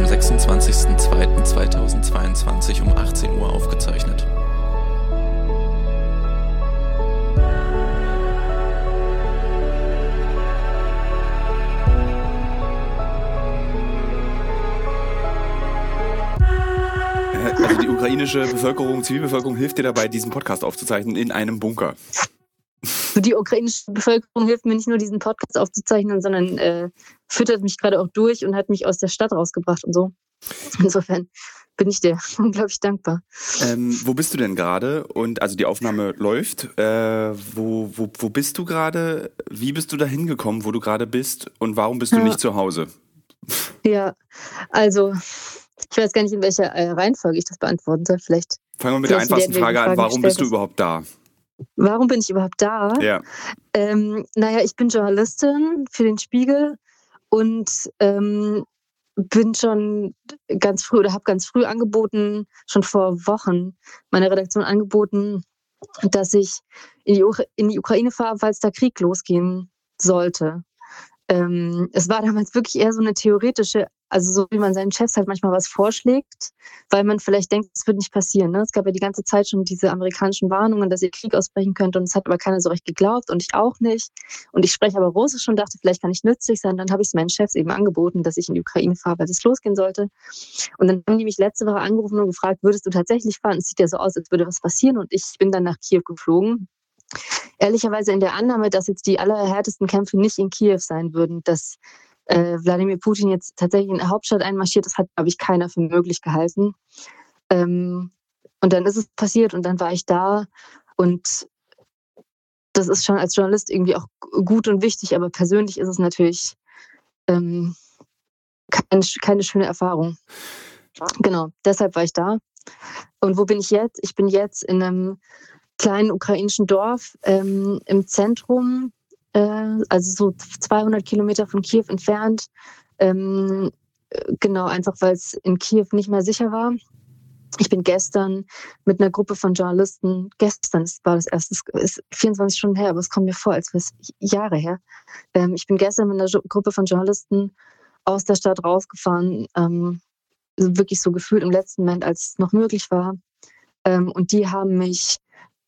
am 26.02.2022 um 18 Uhr aufgezeichnet. Also die ukrainische Bevölkerung, Zivilbevölkerung hilft dir dabei, diesen Podcast aufzuzeichnen in einem Bunker. Die ukrainische Bevölkerung hilft mir nicht nur, diesen Podcast aufzuzeichnen, sondern äh, füttert mich gerade auch durch und hat mich aus der Stadt rausgebracht und so. Insofern bin ich dir unglaublich dankbar. Ähm, wo bist du denn gerade? Und also die Aufnahme läuft. Äh, wo, wo, wo bist du gerade? Wie bist du da hingekommen, wo du gerade bist? Und warum bist du ja. nicht zu Hause? Ja, also ich weiß gar nicht, in welcher äh, Reihenfolge ich das beantworten soll. Vielleicht. Fangen wir mit der einfachsten Frage, Frage an. Warum bist du überhaupt da? Warum bin ich überhaupt da? Ja. Ähm, naja, ich bin Journalistin für den Spiegel und ähm, bin schon ganz früh oder habe ganz früh angeboten, schon vor Wochen meiner Redaktion angeboten, dass ich in die, in die Ukraine fahre, falls der Krieg losgehen sollte. Ähm, es war damals wirklich eher so eine theoretische also so wie man seinen Chefs halt manchmal was vorschlägt, weil man vielleicht denkt, es wird nicht passieren. Ne? Es gab ja die ganze Zeit schon diese amerikanischen Warnungen, dass ihr Krieg ausbrechen könnte und es hat aber keiner so recht geglaubt und ich auch nicht. Und ich spreche aber Russisch und dachte, vielleicht kann ich nützlich sein. Dann habe ich es meinen Chefs eben angeboten, dass ich in die Ukraine fahre, weil es losgehen sollte. Und dann haben die mich letzte Woche angerufen und gefragt, würdest du tatsächlich fahren? Es sieht ja so aus, als würde was passieren. Und ich bin dann nach Kiew geflogen. Ehrlicherweise in der Annahme, dass jetzt die allerhärtesten Kämpfe nicht in Kiew sein würden, dass äh, Wladimir Putin jetzt tatsächlich in der Hauptstadt einmarschiert, das hat, glaube ich, keiner für möglich gehalten. Ähm, und dann ist es passiert und dann war ich da und das ist schon als Journalist irgendwie auch gut und wichtig, aber persönlich ist es natürlich ähm, keine, keine schöne Erfahrung. Genau, deshalb war ich da. Und wo bin ich jetzt? Ich bin jetzt in einem kleinen ukrainischen Dorf ähm, im Zentrum also so 200 Kilometer von Kiew entfernt. Ähm, genau, einfach weil es in Kiew nicht mehr sicher war. Ich bin gestern mit einer Gruppe von Journalisten, gestern war das erste, ist 24 Stunden her, aber es kommt mir vor, als wäre es Jahre her. Ähm, ich bin gestern mit einer Gruppe von Journalisten aus der Stadt rausgefahren, ähm, wirklich so gefühlt im letzten Moment, als es noch möglich war. Ähm, und die haben mich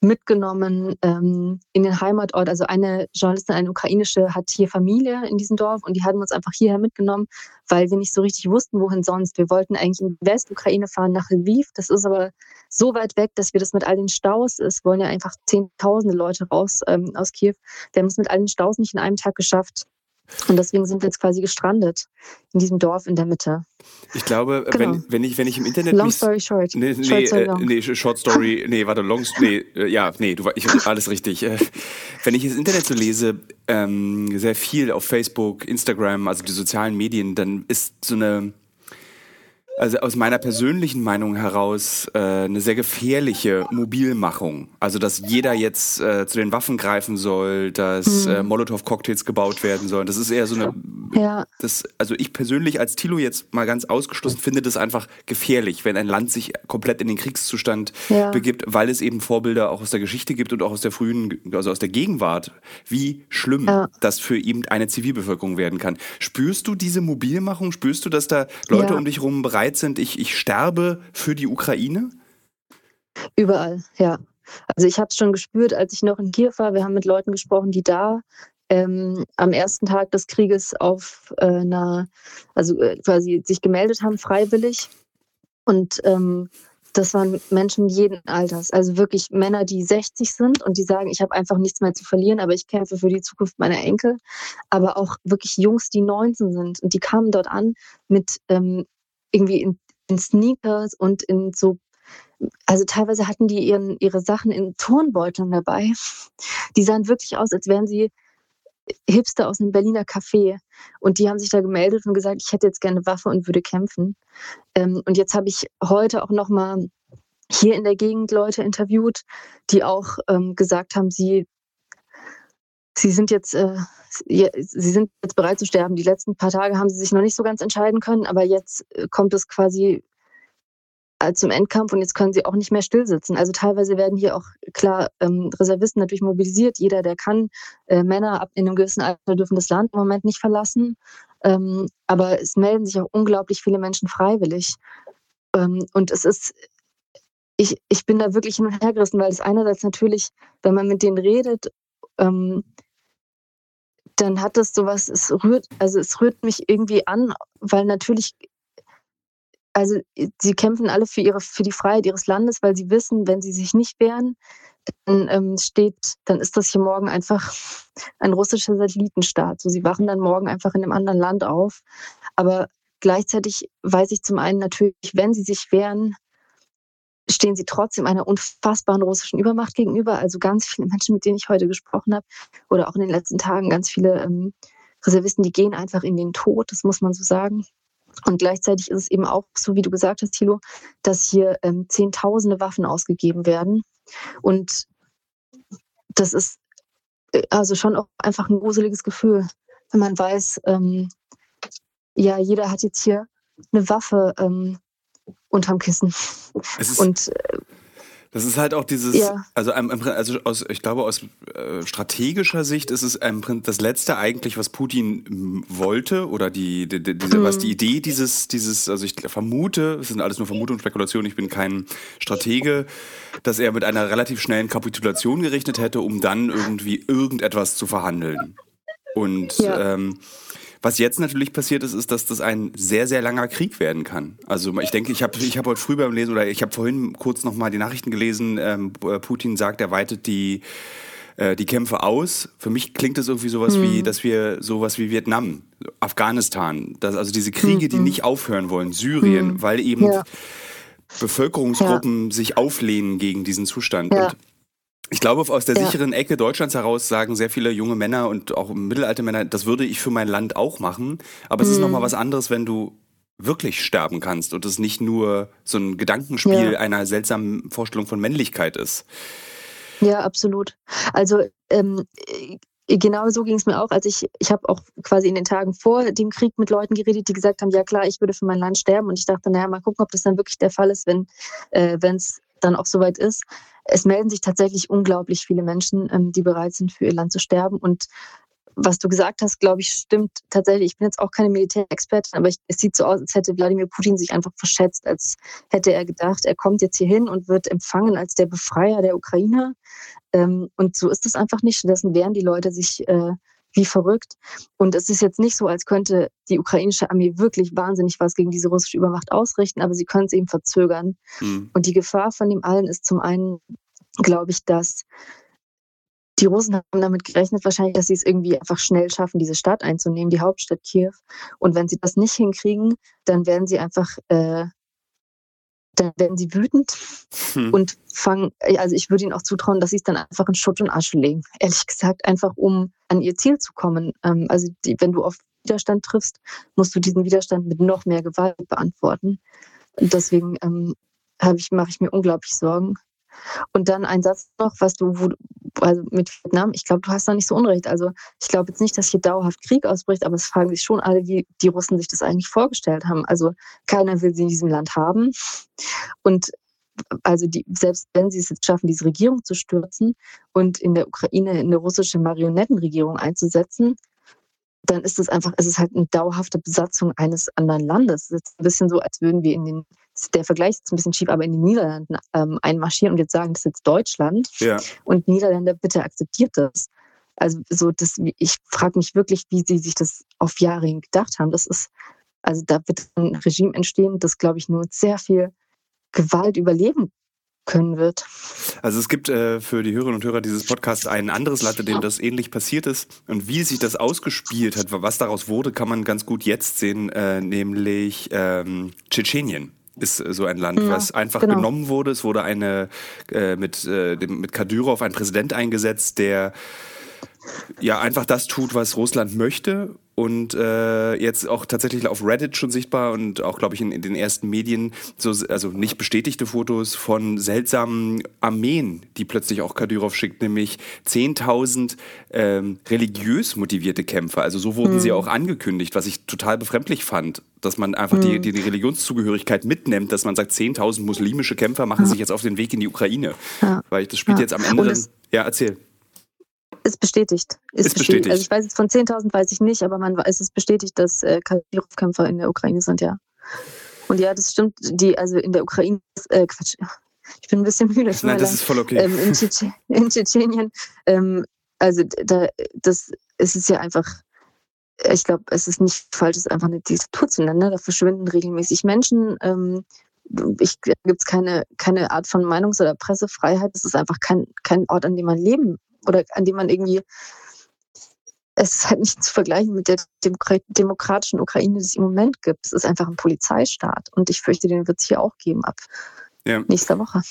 mitgenommen ähm, in den Heimatort. Also eine Journalistin, eine ukrainische, hat hier Familie in diesem Dorf und die haben uns einfach hierher mitgenommen, weil wir nicht so richtig wussten, wohin sonst. Wir wollten eigentlich in Westukraine fahren, nach Lviv. Das ist aber so weit weg, dass wir das mit all den Staus, es wollen ja einfach zehntausende Leute raus ähm, aus Kiew. Wir haben es mit all den Staus nicht in einem Tag geschafft. Und deswegen sind wir jetzt quasi gestrandet in diesem Dorf in der Mitte. Ich glaube, genau. wenn, wenn, ich, wenn ich im Internet. Long story short. Nee, nee, short story äh, nee, short story. Nee, warte, long Nee, äh, ja, nee, du, ich, alles richtig. Äh, wenn ich das Internet so lese, ähm, sehr viel auf Facebook, Instagram, also die sozialen Medien, dann ist so eine also aus meiner persönlichen Meinung heraus äh, eine sehr gefährliche Mobilmachung. Also dass jeder jetzt äh, zu den Waffen greifen soll, dass mhm. äh, Molotow-Cocktails gebaut werden sollen. Das ist eher so eine. Ja. Das, also ich persönlich als Tilo jetzt mal ganz ausgeschlossen finde das einfach gefährlich, wenn ein Land sich komplett in den Kriegszustand ja. begibt, weil es eben Vorbilder auch aus der Geschichte gibt und auch aus der frühen, also aus der Gegenwart, wie schlimm ja. das für eben eine Zivilbevölkerung werden kann. Spürst du diese Mobilmachung? Spürst du, dass da Leute um dich herum bereit bereit sind, ich, ich sterbe für die Ukraine? Überall, ja. Also ich habe es schon gespürt, als ich noch in Kiew war. Wir haben mit Leuten gesprochen, die da ähm, am ersten Tag des Krieges auf äh, einer, also äh, quasi sich gemeldet haben, freiwillig. Und ähm, das waren Menschen jeden Alters, also wirklich Männer, die 60 sind und die sagen, ich habe einfach nichts mehr zu verlieren, aber ich kämpfe für die Zukunft meiner Enkel. Aber auch wirklich Jungs, die 19 sind und die kamen dort an mit ähm, irgendwie in, in Sneakers und in so also teilweise hatten die ihren, ihre Sachen in Turnbeuteln dabei. Die sahen wirklich aus, als wären sie Hipster aus einem Berliner Café. Und die haben sich da gemeldet und gesagt, ich hätte jetzt gerne Waffe und würde kämpfen. Ähm, und jetzt habe ich heute auch noch mal hier in der Gegend Leute interviewt, die auch ähm, gesagt haben, sie, sie sind jetzt äh, sie sind jetzt bereit zu sterben. Die letzten paar Tage haben sie sich noch nicht so ganz entscheiden können, aber jetzt äh, kommt es quasi äh, zum Endkampf und jetzt können sie auch nicht mehr stillsitzen. Also teilweise werden hier auch klar ähm, Reservisten natürlich mobilisiert. Jeder, der kann, äh, Männer ab in einem gewissen Alter dürfen das Land im Moment nicht verlassen. Ähm, aber es melden sich auch unglaublich viele Menschen freiwillig. Ähm, und es ist, ich, ich bin da wirklich hin und her gerissen, weil es einerseits natürlich, wenn man mit denen redet, ähm, dann hat es sowas, es rührt, also es rührt mich irgendwie an, weil natürlich, also sie kämpfen alle für ihre, für die Freiheit ihres Landes, weil sie wissen, wenn sie sich nicht wehren, dann ähm, steht, dann ist das hier morgen einfach ein russischer Satellitenstaat. So, sie wachen dann morgen einfach in einem anderen Land auf. Aber gleichzeitig weiß ich zum einen natürlich, wenn sie sich wehren, stehen sie trotzdem einer unfassbaren russischen Übermacht gegenüber. Also ganz viele Menschen, mit denen ich heute gesprochen habe, oder auch in den letzten Tagen ganz viele ähm, Reservisten, die gehen einfach in den Tod, das muss man so sagen. Und gleichzeitig ist es eben auch so, wie du gesagt hast, Thilo, dass hier ähm, Zehntausende Waffen ausgegeben werden. Und das ist äh, also schon auch einfach ein gruseliges Gefühl, wenn man weiß, ähm, ja, jeder hat jetzt hier eine Waffe ähm, unterm Kissen. und äh, das ist halt auch dieses, ja. also, also aus, ich glaube, aus äh, strategischer Sicht ist es das Letzte eigentlich, was Putin wollte oder die, die, die diese, mhm. was die Idee dieses, dieses, also ich vermute, es sind alles nur Vermutungen und Spekulationen, ich bin kein Stratege, dass er mit einer relativ schnellen Kapitulation gerechnet hätte, um dann irgendwie irgendetwas zu verhandeln. Und ja. ähm, was jetzt natürlich passiert ist, ist, dass das ein sehr, sehr langer Krieg werden kann. Also ich denke, ich habe ich hab heute früh beim Lesen oder ich habe vorhin kurz nochmal die Nachrichten gelesen, ähm, Putin sagt, er weitet die äh, die Kämpfe aus. Für mich klingt das irgendwie sowas mhm. wie, dass wir sowas wie Vietnam, Afghanistan, das, also diese Kriege, mhm. die nicht aufhören wollen, Syrien, mhm. weil eben ja. Bevölkerungsgruppen ja. sich auflehnen gegen diesen Zustand. Ja. Und ich glaube, aus der ja. sicheren Ecke Deutschlands heraus sagen sehr viele junge Männer und auch mittelalte Männer, das würde ich für mein Land auch machen. Aber es mhm. ist nochmal was anderes, wenn du wirklich sterben kannst und es nicht nur so ein Gedankenspiel ja. einer seltsamen Vorstellung von Männlichkeit ist. Ja, absolut. Also ähm, genau so ging es mir auch. Also ich, ich habe auch quasi in den Tagen vor dem Krieg mit Leuten geredet, die gesagt haben, ja klar, ich würde für mein Land sterben. Und ich dachte, naja, mal gucken, ob das dann wirklich der Fall ist, wenn äh, es dann auch soweit ist es melden sich tatsächlich unglaublich viele Menschen, ähm, die bereit sind, für ihr Land zu sterben. Und was du gesagt hast, glaube ich, stimmt tatsächlich. Ich bin jetzt auch keine Militärexpertin, aber ich, es sieht so aus, als hätte Wladimir Putin sich einfach verschätzt, als hätte er gedacht, er kommt jetzt hier hin und wird empfangen als der Befreier der Ukrainer. Ähm, und so ist es einfach nicht. Stattdessen wehren die Leute sich äh, wie verrückt. Und es ist jetzt nicht so, als könnte die ukrainische Armee wirklich wahnsinnig was gegen diese russische Übermacht ausrichten, aber sie können es eben verzögern. Mhm. Und die Gefahr von dem allen ist zum einen, glaube ich, dass die Russen haben damit gerechnet, wahrscheinlich, dass sie es irgendwie einfach schnell schaffen, diese Stadt einzunehmen, die Hauptstadt Kiew. Und wenn sie das nicht hinkriegen, dann werden sie einfach äh, dann werden sie wütend hm. und fangen, also ich würde ihnen auch zutrauen, dass sie es dann einfach in Schutt und Asche legen. Ehrlich gesagt, einfach um an ihr Ziel zu kommen. Ähm, also die, wenn du auf Widerstand triffst, musst du diesen Widerstand mit noch mehr Gewalt beantworten. Und deswegen ähm, ich, mache ich mir unglaublich Sorgen. Und dann ein Satz noch, was du, wo, also mit Vietnam, ich glaube, du hast da nicht so unrecht. Also ich glaube jetzt nicht, dass hier dauerhaft Krieg ausbricht, aber es fragen sich schon alle, wie die Russen sich das eigentlich vorgestellt haben. Also keiner will sie in diesem Land haben. Und also die, selbst wenn sie es jetzt schaffen, diese Regierung zu stürzen und in der Ukraine eine russische Marionettenregierung einzusetzen, dann ist es einfach, es ist halt eine dauerhafte Besatzung eines anderen Landes. Es ist ein bisschen so, als würden wir in den der Vergleich ist ein bisschen schief, aber in den Niederlanden ähm, einmarschieren und jetzt sagen, das ist jetzt Deutschland. Ja. Und Niederländer, bitte akzeptiert das. Also so, das, ich frage mich wirklich, wie sie sich das auf Jahre hin gedacht haben. Das ist, also da wird ein Regime entstehen, das, glaube ich, nur sehr viel Gewalt überleben können wird. Also es gibt äh, für die Hörerinnen und Hörer dieses Podcasts ein anderes Land, in dem das ähnlich passiert ist. Und wie sich das ausgespielt hat, was daraus wurde, kann man ganz gut jetzt sehen, äh, nämlich ähm, Tschetschenien ist so ein Land, ja, was einfach genau. genommen wurde. Es wurde eine äh, mit, äh, dem, mit Kadyrov ein Präsident eingesetzt, der ja einfach das tut, was Russland möchte und äh, jetzt auch tatsächlich auf Reddit schon sichtbar und auch, glaube ich, in, in, den ersten Medien, so, also nicht bestätigte Fotos von seltsamen Armeen, die plötzlich auch Kadyrov schickt, nämlich 10.000 ähm, religiös motivierte Kämpfer. Also so wurden mhm. sie auch angekündigt, was ich total befremdlich fand, dass man einfach mhm. die, die, die, Religionszugehörigkeit mitnimmt, dass man sagt, 10.000 muslimische Kämpfer machen ja. sich jetzt auf den Weg in die Ukraine. Ja. Weil das spielt ja. jetzt am Ende dann, ja, erzähl. Ist bestätigt. Ist, ist bestätigt. Also ich weiß jetzt von 10.000 weiß ich nicht, aber man es ist bestätigt, dass äh, Kadyrov-Kämpfer in der Ukraine sind, ja. Und ja, das stimmt. Die also in der Ukraine, äh, Quatsch, ich bin ein bisschen müde. Nein, das ist voll okay. Ähm, in, Tschetsch in Tschetschenien, ähm, also da, das es ist ja einfach, ich glaube, es ist nicht falsch, es ist einfach eine Diktatur zu nennen. Ne? Da verschwinden regelmäßig Menschen. Ähm, ich gibt es keine, keine Art von Meinungs- oder Pressefreiheit. Es ist einfach kein, kein Ort, an dem man leben oder an dem man irgendwie es ist halt nicht zu vergleichen mit der demokratischen Ukraine, die es im Moment gibt. Es ist einfach ein Polizeistaat und ich fürchte, den wird es hier auch geben ab ja. nächster Woche.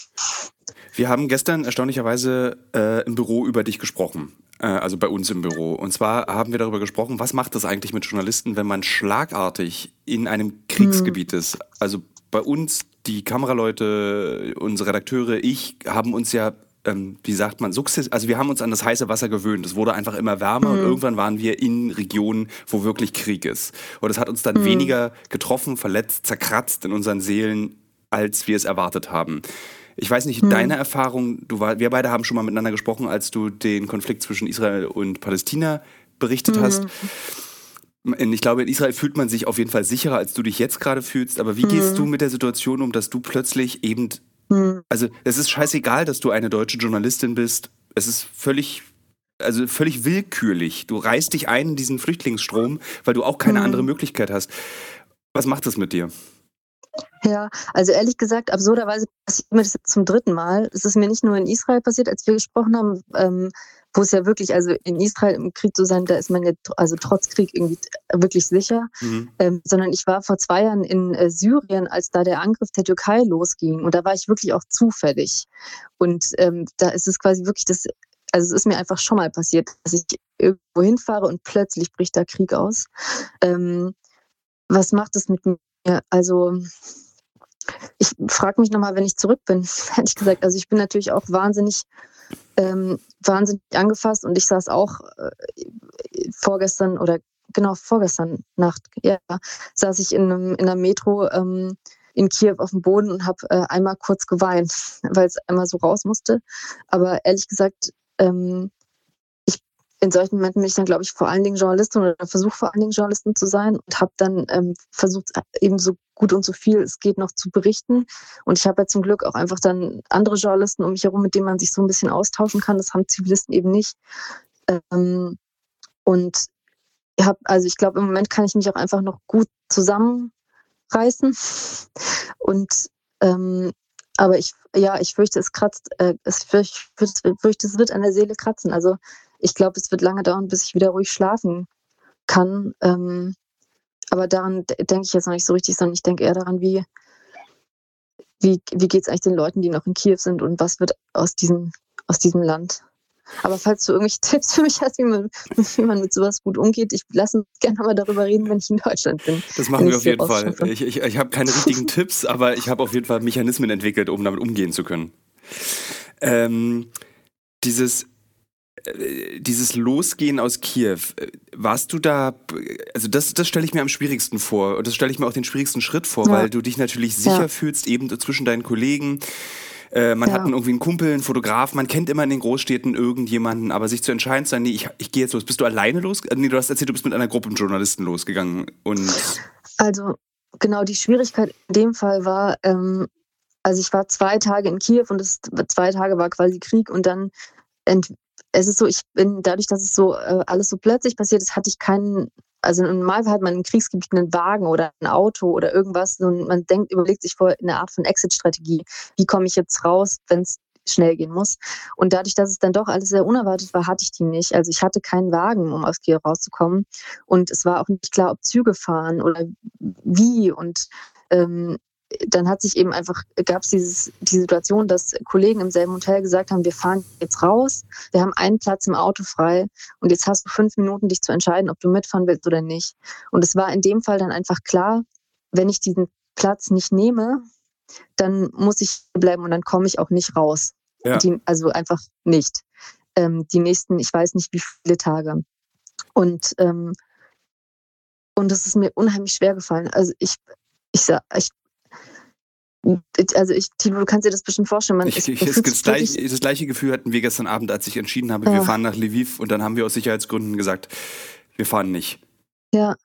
Wir haben gestern erstaunlicherweise äh, im Büro über dich gesprochen, äh, also bei uns im Büro. Und zwar haben wir darüber gesprochen, was macht das eigentlich mit Journalisten, wenn man schlagartig in einem Kriegsgebiet hm. ist. Also bei uns, die Kameraleute, unsere Redakteure, ich haben uns ja ähm, wie sagt man, sukzessiv, also wir haben uns an das heiße Wasser gewöhnt. Es wurde einfach immer wärmer mhm. und irgendwann waren wir in Regionen, wo wirklich Krieg ist. Und es hat uns dann mhm. weniger getroffen, verletzt, zerkratzt in unseren Seelen, als wir es erwartet haben. Ich weiß nicht, mhm. deine Erfahrung, du war, wir beide haben schon mal miteinander gesprochen, als du den Konflikt zwischen Israel und Palästina berichtet mhm. hast. Ich glaube, in Israel fühlt man sich auf jeden Fall sicherer, als du dich jetzt gerade fühlst. Aber wie gehst mhm. du mit der Situation um, dass du plötzlich eben hm. Also es ist scheißegal, dass du eine deutsche Journalistin bist. Es ist völlig, also völlig willkürlich. Du reißt dich ein in diesen Flüchtlingsstrom, weil du auch keine hm. andere Möglichkeit hast. Was macht das mit dir? Ja, also ehrlich gesagt, absurderweise passiert mir das jetzt zum dritten Mal. Es ist mir nicht nur in Israel passiert, als wir gesprochen haben. Ähm, wo es ja wirklich, also in Israel im Krieg zu sein, da ist man ja also trotz Krieg irgendwie wirklich sicher, mhm. ähm, sondern ich war vor zwei Jahren in äh, Syrien, als da der Angriff der Türkei losging und da war ich wirklich auch zufällig und ähm, da ist es quasi wirklich das, also es ist mir einfach schon mal passiert, dass ich irgendwo hinfahre und plötzlich bricht da Krieg aus. Ähm, was macht es mit mir? Also ich frage mich nochmal, wenn ich zurück bin, ehrlich gesagt. Also ich bin natürlich auch wahnsinnig ähm, wahnsinnig angefasst und ich saß auch äh, vorgestern oder genau vorgestern Nacht, ja, saß ich in, einem, in einer Metro ähm, in Kiew auf dem Boden und habe äh, einmal kurz geweint, weil es einmal so raus musste. Aber ehrlich gesagt, ähm, in solchen Momenten bin ich dann, glaube ich, vor allen Dingen Journalistin oder versuche vor allen Dingen Journalistin zu sein und habe dann ähm, versucht, eben so gut und so viel es geht noch zu berichten. Und ich habe ja zum Glück auch einfach dann andere Journalisten um mich herum, mit denen man sich so ein bisschen austauschen kann. Das haben Zivilisten eben nicht. Ähm, und ich habe, also ich glaube, im Moment kann ich mich auch einfach noch gut zusammenreißen. Und ähm, aber ich, ja, ich fürchte, es kratzt, äh, es fürchte, fürchte, es wird an der Seele kratzen. Also ich glaube, es wird lange dauern, bis ich wieder ruhig schlafen kann. Ähm, aber daran denke ich jetzt noch nicht so richtig, sondern ich denke eher daran, wie, wie, wie geht es eigentlich den Leuten, die noch in Kiew sind und was wird aus diesem, aus diesem Land. Aber falls du irgendwelche Tipps für mich hast, wie man, wie man mit sowas gut umgeht, ich lasse uns gerne mal darüber reden, wenn ich in Deutschland bin. Das machen wir auf jeden Fall. Ich, ich, ich habe keine richtigen Tipps, aber ich habe auf jeden Fall Mechanismen entwickelt, um damit umgehen zu können. Ähm, dieses dieses Losgehen aus Kiew, äh, warst du da, also das, das stelle ich mir am schwierigsten vor und das stelle ich mir auch den schwierigsten Schritt vor, ja. weil du dich natürlich sicher ja. fühlst, eben zwischen deinen Kollegen. Äh, man ja. hat irgendwie einen Kumpel, einen Fotograf, man kennt immer in den Großstädten irgendjemanden, aber sich zu entscheiden, zu sagen, nee, ich, ich gehe jetzt los. Bist du alleine los? Nee, du hast erzählt, du bist mit einer Gruppe von Journalisten losgegangen. Und also genau, die Schwierigkeit in dem Fall war, ähm, also ich war zwei Tage in Kiew und das zwei Tage war quasi Krieg und dann es ist so, ich bin dadurch, dass es so äh, alles so plötzlich passiert ist, hatte ich keinen, also im Normalfall hat man im Kriegsgebiet einen Wagen oder ein Auto oder irgendwas und man denkt, überlegt sich vor eine Art von Exit-Strategie. Wie komme ich jetzt raus, wenn es schnell gehen muss. Und dadurch, dass es dann doch alles sehr unerwartet war, hatte ich die nicht. Also ich hatte keinen Wagen, um aus Kiel rauszukommen. Und es war auch nicht klar, ob Züge fahren oder wie. Und ähm, dann hat sich eben einfach, gab es die Situation, dass Kollegen im selben Hotel gesagt haben, wir fahren jetzt raus, wir haben einen Platz im Auto frei und jetzt hast du fünf Minuten, dich zu entscheiden, ob du mitfahren willst oder nicht. Und es war in dem Fall dann einfach klar, wenn ich diesen Platz nicht nehme, dann muss ich bleiben und dann komme ich auch nicht raus. Ja. Die, also einfach nicht. Ähm, die nächsten, ich weiß nicht wie viele Tage. Und ähm, und das ist mir unheimlich schwer gefallen. Also ich, ich, ich also ich, Tilo, du kannst dir das bestimmt vorstellen. Man, Ich, es- ich, man das, gleich, das gleiche Gefühl hatten wir gestern Abend, als ich entschieden habe, Ja. wir fahren nach Lviv und dann haben wir aus Sicherheitsgründen gesagt, wir fahren nicht. Ja,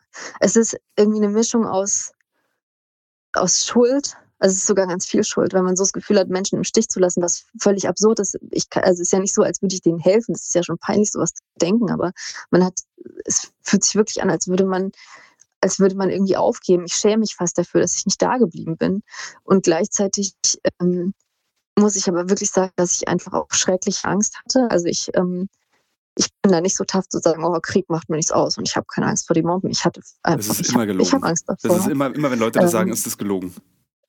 es ist irgendwie eine Mischung aus, aus Schuld. Also es ist sogar ganz viel Schuld, weil man so das Gefühl hat, Menschen im Stich zu lassen, was völlig absurd ist. Ich kann, also es ist ja nicht so, als würde ich denen helfen. Das ist ja schon peinlich, sowas zu denken, aber man hat, es fühlt sich wirklich an, als würde man, als würde man irgendwie aufgeben. Ich schäme mich fast dafür, dass ich nicht da geblieben bin. Und gleichzeitig ähm, muss ich aber wirklich sagen, dass ich einfach auch schrecklich Angst hatte. Also ich, ähm, ich bin da nicht so tough zu sagen, oh, Krieg macht mir nichts aus und ich habe keine Angst vor den Bomben. Ich hatte einfach, ist ich immer hab- gelogen. Ich habe Angst davor. Das ist immer, immer wenn Leute das Ähm, sagen, ist das gelogen.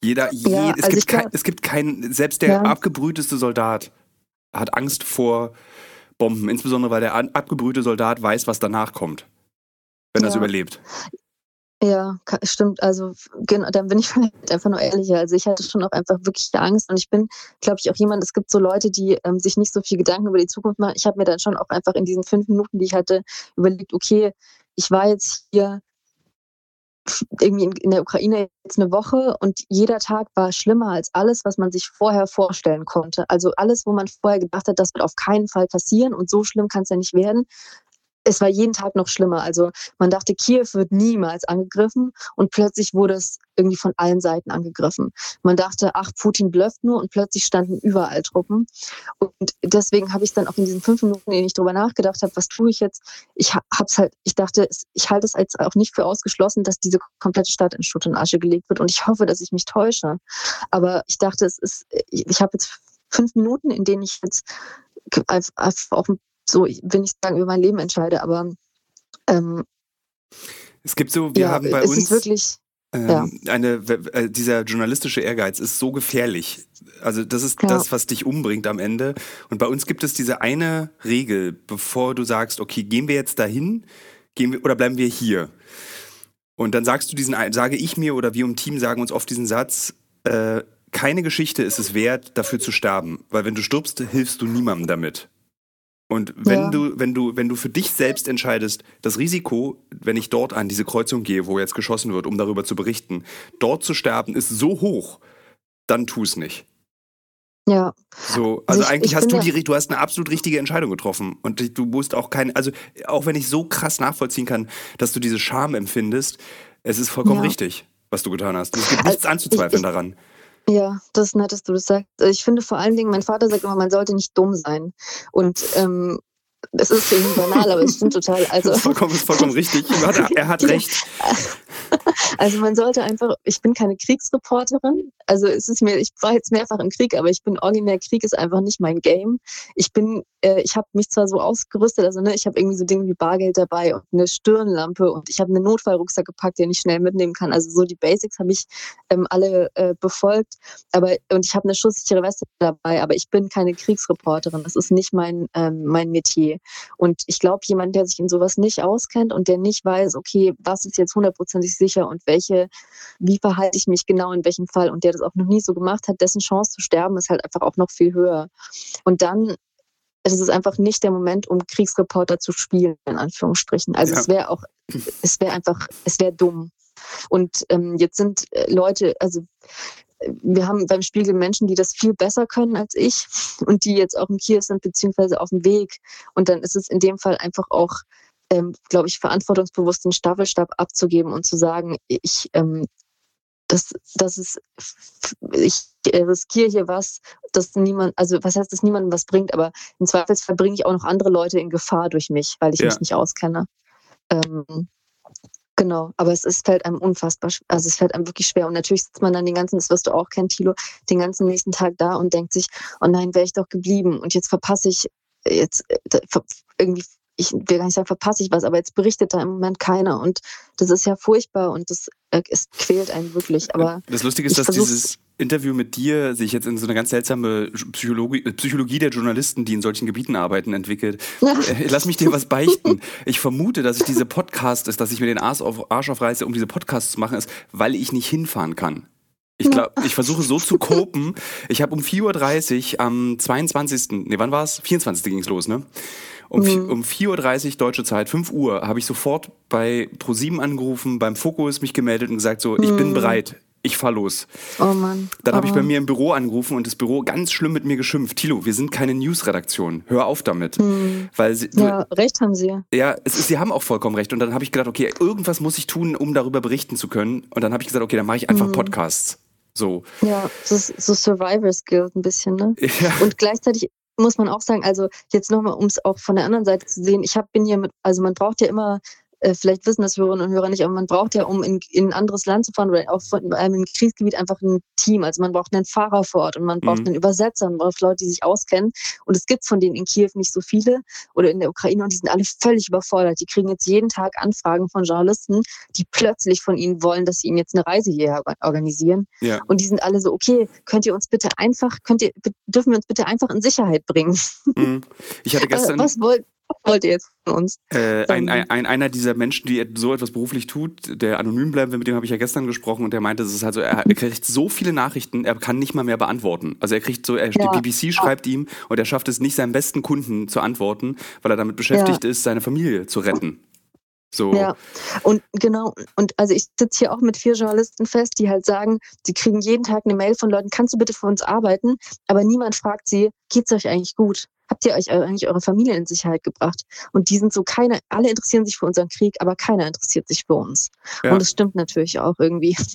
Jeder, je, ja, es, also gibt kein, es gibt keinen, selbst der Ja. abgebrühteste Soldat hat Angst vor Bomben, insbesondere weil der abgebrühte Soldat weiß, was danach kommt, wenn er es Ja. überlebt. Ja, stimmt. Also genau, dann bin ich vielleicht einfach nur ehrlicher. Also ich hatte schon auch einfach wirklich Angst und ich bin, glaube ich, auch jemand, es gibt so Leute, die ähm, sich nicht so viel Gedanken über die Zukunft machen. Ich habe mir dann schon auch einfach in diesen fünf Minuten, die ich hatte, überlegt, okay, ich war jetzt hier irgendwie in, in der Ukraine jetzt eine Woche und jeder Tag war schlimmer als alles, was man sich vorher vorstellen konnte. Also alles, wo man vorher gedacht hat, das wird auf keinen Fall passieren und so schlimm kann es ja nicht werden. Es war jeden Tag noch schlimmer. Also man dachte, Kiew wird niemals angegriffen und plötzlich wurde es irgendwie von allen Seiten angegriffen. Man dachte, ach, Putin blufft nur und plötzlich standen überall Truppen. Und deswegen habe ich dann auch in diesen fünf Minuten, in denen ich drüber nachgedacht habe, was tue ich jetzt? Ich ha- hab's halt, ich dachte, ich halte es als auch nicht für ausgeschlossen, dass diese komplette Stadt in Schutt und Asche gelegt wird. Und ich hoffe, dass ich mich täusche. Aber ich dachte, es ist, ich, habe jetzt fünf Minuten, in denen ich jetzt einfach auch so, ich will nicht sagen, über mein Leben entscheide, aber ähm, Es gibt so, wir ja, haben bei uns ist wirklich, ähm, ja. eine, äh, dieser journalistische Ehrgeiz ist so gefährlich. Also das ist Ja. das, was dich umbringt am Ende. Und bei uns gibt es diese eine Regel, bevor du sagst, okay, gehen wir jetzt dahin, gehen wir oder bleiben wir hier? Und dann sagst du diesen, sage ich mir oder wir im Team sagen uns oft diesen Satz, äh, keine Geschichte ist es wert, dafür zu sterben, weil wenn du stirbst, hilfst du niemandem damit. Und wenn Ja. du, wenn du, wenn du für dich selbst entscheidest, das Risiko, wenn ich dort an diese Kreuzung gehe, wo jetzt geschossen wird, um darüber zu berichten, dort zu sterben, ist so hoch, dann tu es nicht. ja, So, also ich- eigentlich ich hast du die, du hast eine absolut richtige Entscheidung getroffen und du musst auch kein, also auch wenn ich so krass nachvollziehen kann, dass du diese Scham empfindest, es ist vollkommen Ja. richtig, was du getan hast. Es gibt Also nichts anzuzweifeln ich- daran. Ja, das ist nett, dass du das sagst. Ich finde vor allen Dingen, mein Vater sagt immer, man sollte nicht dumm sein. Und ähm, es ist irgendwie banal, aber es stimmt total. Also, Das ist vollkommen, ist vollkommen richtig. Er hat, er hat recht. also man sollte einfach, ich bin keine Kriegsreporterin. Also es ist mir, ich war jetzt mehrfach im Krieg, aber ich bin originär, Krieg ist einfach nicht mein Game. Ich bin, äh, ich habe mich zwar so ausgerüstet, also ne, ich habe irgendwie so Dinge wie Bargeld dabei und eine Stirnlampe und ich habe einen Notfallrucksack gepackt, den ich schnell mitnehmen kann. Also so die Basics habe ich ähm, alle äh, befolgt. Aber und ich habe eine schusssichere Weste dabei, aber ich bin keine Kriegsreporterin. Das ist nicht mein ähm, mein Metier. Und ich glaube, jemand, der sich in sowas nicht auskennt und der nicht weiß, okay, was ist jetzt hundertprozentig sicher und welche, wie verhalte ich mich genau in welchem Fall und der das auch noch nie so gemacht hat, dessen Chance zu sterben ist halt einfach auch noch viel höher. Und dann es ist einfach nicht der Moment, um Kriegsreporter zu spielen, in Anführungsstrichen. Also Ja. es wäre auch, es wäre einfach, es wäre dumm. Und ähm, jetzt sind äh, Leute, also wir haben beim Spiegel Menschen, die das viel besser können als ich und die jetzt auch im Kiew sind, beziehungsweise auf dem Weg. Und dann ist es in dem Fall einfach auch, ähm, glaube ich, verantwortungsbewusst den Staffelstab abzugeben und zu sagen, ich, ähm, das, das ist, ich riskiere hier was, dass niemand, also was heißt, dass niemandem was bringt, aber im Zweifelsfall bringe ich auch noch andere Leute in Gefahr durch mich, weil ich Ja. mich nicht auskenne. Ähm, Genau, aber es ist, fällt einem unfassbar, sch- also es fällt einem wirklich schwer. Und natürlich sitzt man dann den ganzen, das wirst du auch kennen, Thilo, den ganzen nächsten Tag da und denkt sich, oh nein, wäre ich doch geblieben. Und jetzt verpasse ich, jetzt äh, irgendwie, ich will gar nicht sagen, verpasse ich was, aber jetzt berichtet da im Moment keiner. Und das ist ja furchtbar und das äh, es quält einen wirklich. Aber Das Lustige ist, dass dieses Interview mit dir sich jetzt in so eine ganz seltsame Psychologie, äh, Psychologie der Journalisten, die in solchen Gebieten arbeiten, entwickelt. Äh, Lass mich dir was beichten. Ich vermute, dass ich diese Podcast ist, dass ich mir den Arsch, auf, Arsch aufreiße, um diese Podcasts zu machen, ist, weil ich nicht hinfahren kann. Ich glaube, ich versuche so zu kopen. Ich habe um 4.30 Uhr am 22. Nee, wann war es? 24. ging es los, ne? Um, vi- um 4.30 Uhr deutsche Zeit, 5 Uhr, habe ich sofort bei ProSieben angerufen, beim Fokus mich gemeldet und gesagt, so, ich bin bereit. Ich fahr los. Oh Mann. Dann habe ich bei Oh. mir im Büro angerufen und das Büro ganz schlimm mit mir geschimpft. Tilo, wir sind keine News-Redaktion. Hör auf damit. Weil sie, Hm. Ja, recht haben sie. ja, es ist, sie haben auch vollkommen recht. Und dann habe ich gedacht, okay, irgendwas muss ich tun, um darüber berichten zu können. Und dann habe ich gesagt, okay, dann mache ich einfach Podcasts. So. Ja, das ist so Survivors Guild ein bisschen, ne? Ja. Und gleichzeitig muss man auch sagen, also jetzt nochmal, um es auch von der anderen Seite zu sehen, ich hab, bin hier mit, also man braucht ja immer, äh, vielleicht wissen das Hörerinnen und Hörer nicht, aber man braucht ja, um in, in ein anderes Land zu fahren oder auch von einem im Kriegsgebiet einfach ein Team. Also man braucht einen Fahrer vor Ort und man braucht Mhm. einen Übersetzer, man braucht Leute, die sich auskennen. Und es gibt von denen in Kiew nicht so viele oder in der Ukraine und die sind alle völlig überfordert. Die kriegen jetzt jeden Tag Anfragen von Journalisten, die plötzlich von ihnen wollen, dass sie ihnen jetzt eine Reise hierher organisieren. Ja. Und die sind alle so, okay, könnt ihr uns bitte einfach, könnt ihr, dürfen wir uns bitte einfach in Sicherheit bringen? Mhm. Ich hatte Äh, gestern. was, wollt, was wollt ihr jetzt von uns? Äh, ein, ein, ein, einer dieser Menschen, die so etwas beruflich tut, der anonym bleiben will, mit dem habe ich ja gestern gesprochen und der meinte, es ist halt so, er, er kriegt so viele Nachrichten, er kann nicht mal mehr beantworten. Also er kriegt so, er, Ja. die BBC schreibt ihm und er schafft es nicht, seinem besten Kunden zu antworten, weil er damit beschäftigt ist, seine Familie zu retten. So. Ja, und genau, und also ich sitze hier auch mit vier Journalisten fest, die halt sagen, sie kriegen jeden Tag eine Mail von Leuten, kannst du bitte für uns arbeiten? Aber niemand fragt sie, geht's euch eigentlich gut? Habt ihr euch eigentlich eure Familie in Sicherheit gebracht? Und die sind so, keiner, alle interessieren sich für unseren Krieg, aber keiner interessiert sich für uns. Ja. Und das stimmt natürlich auch irgendwie.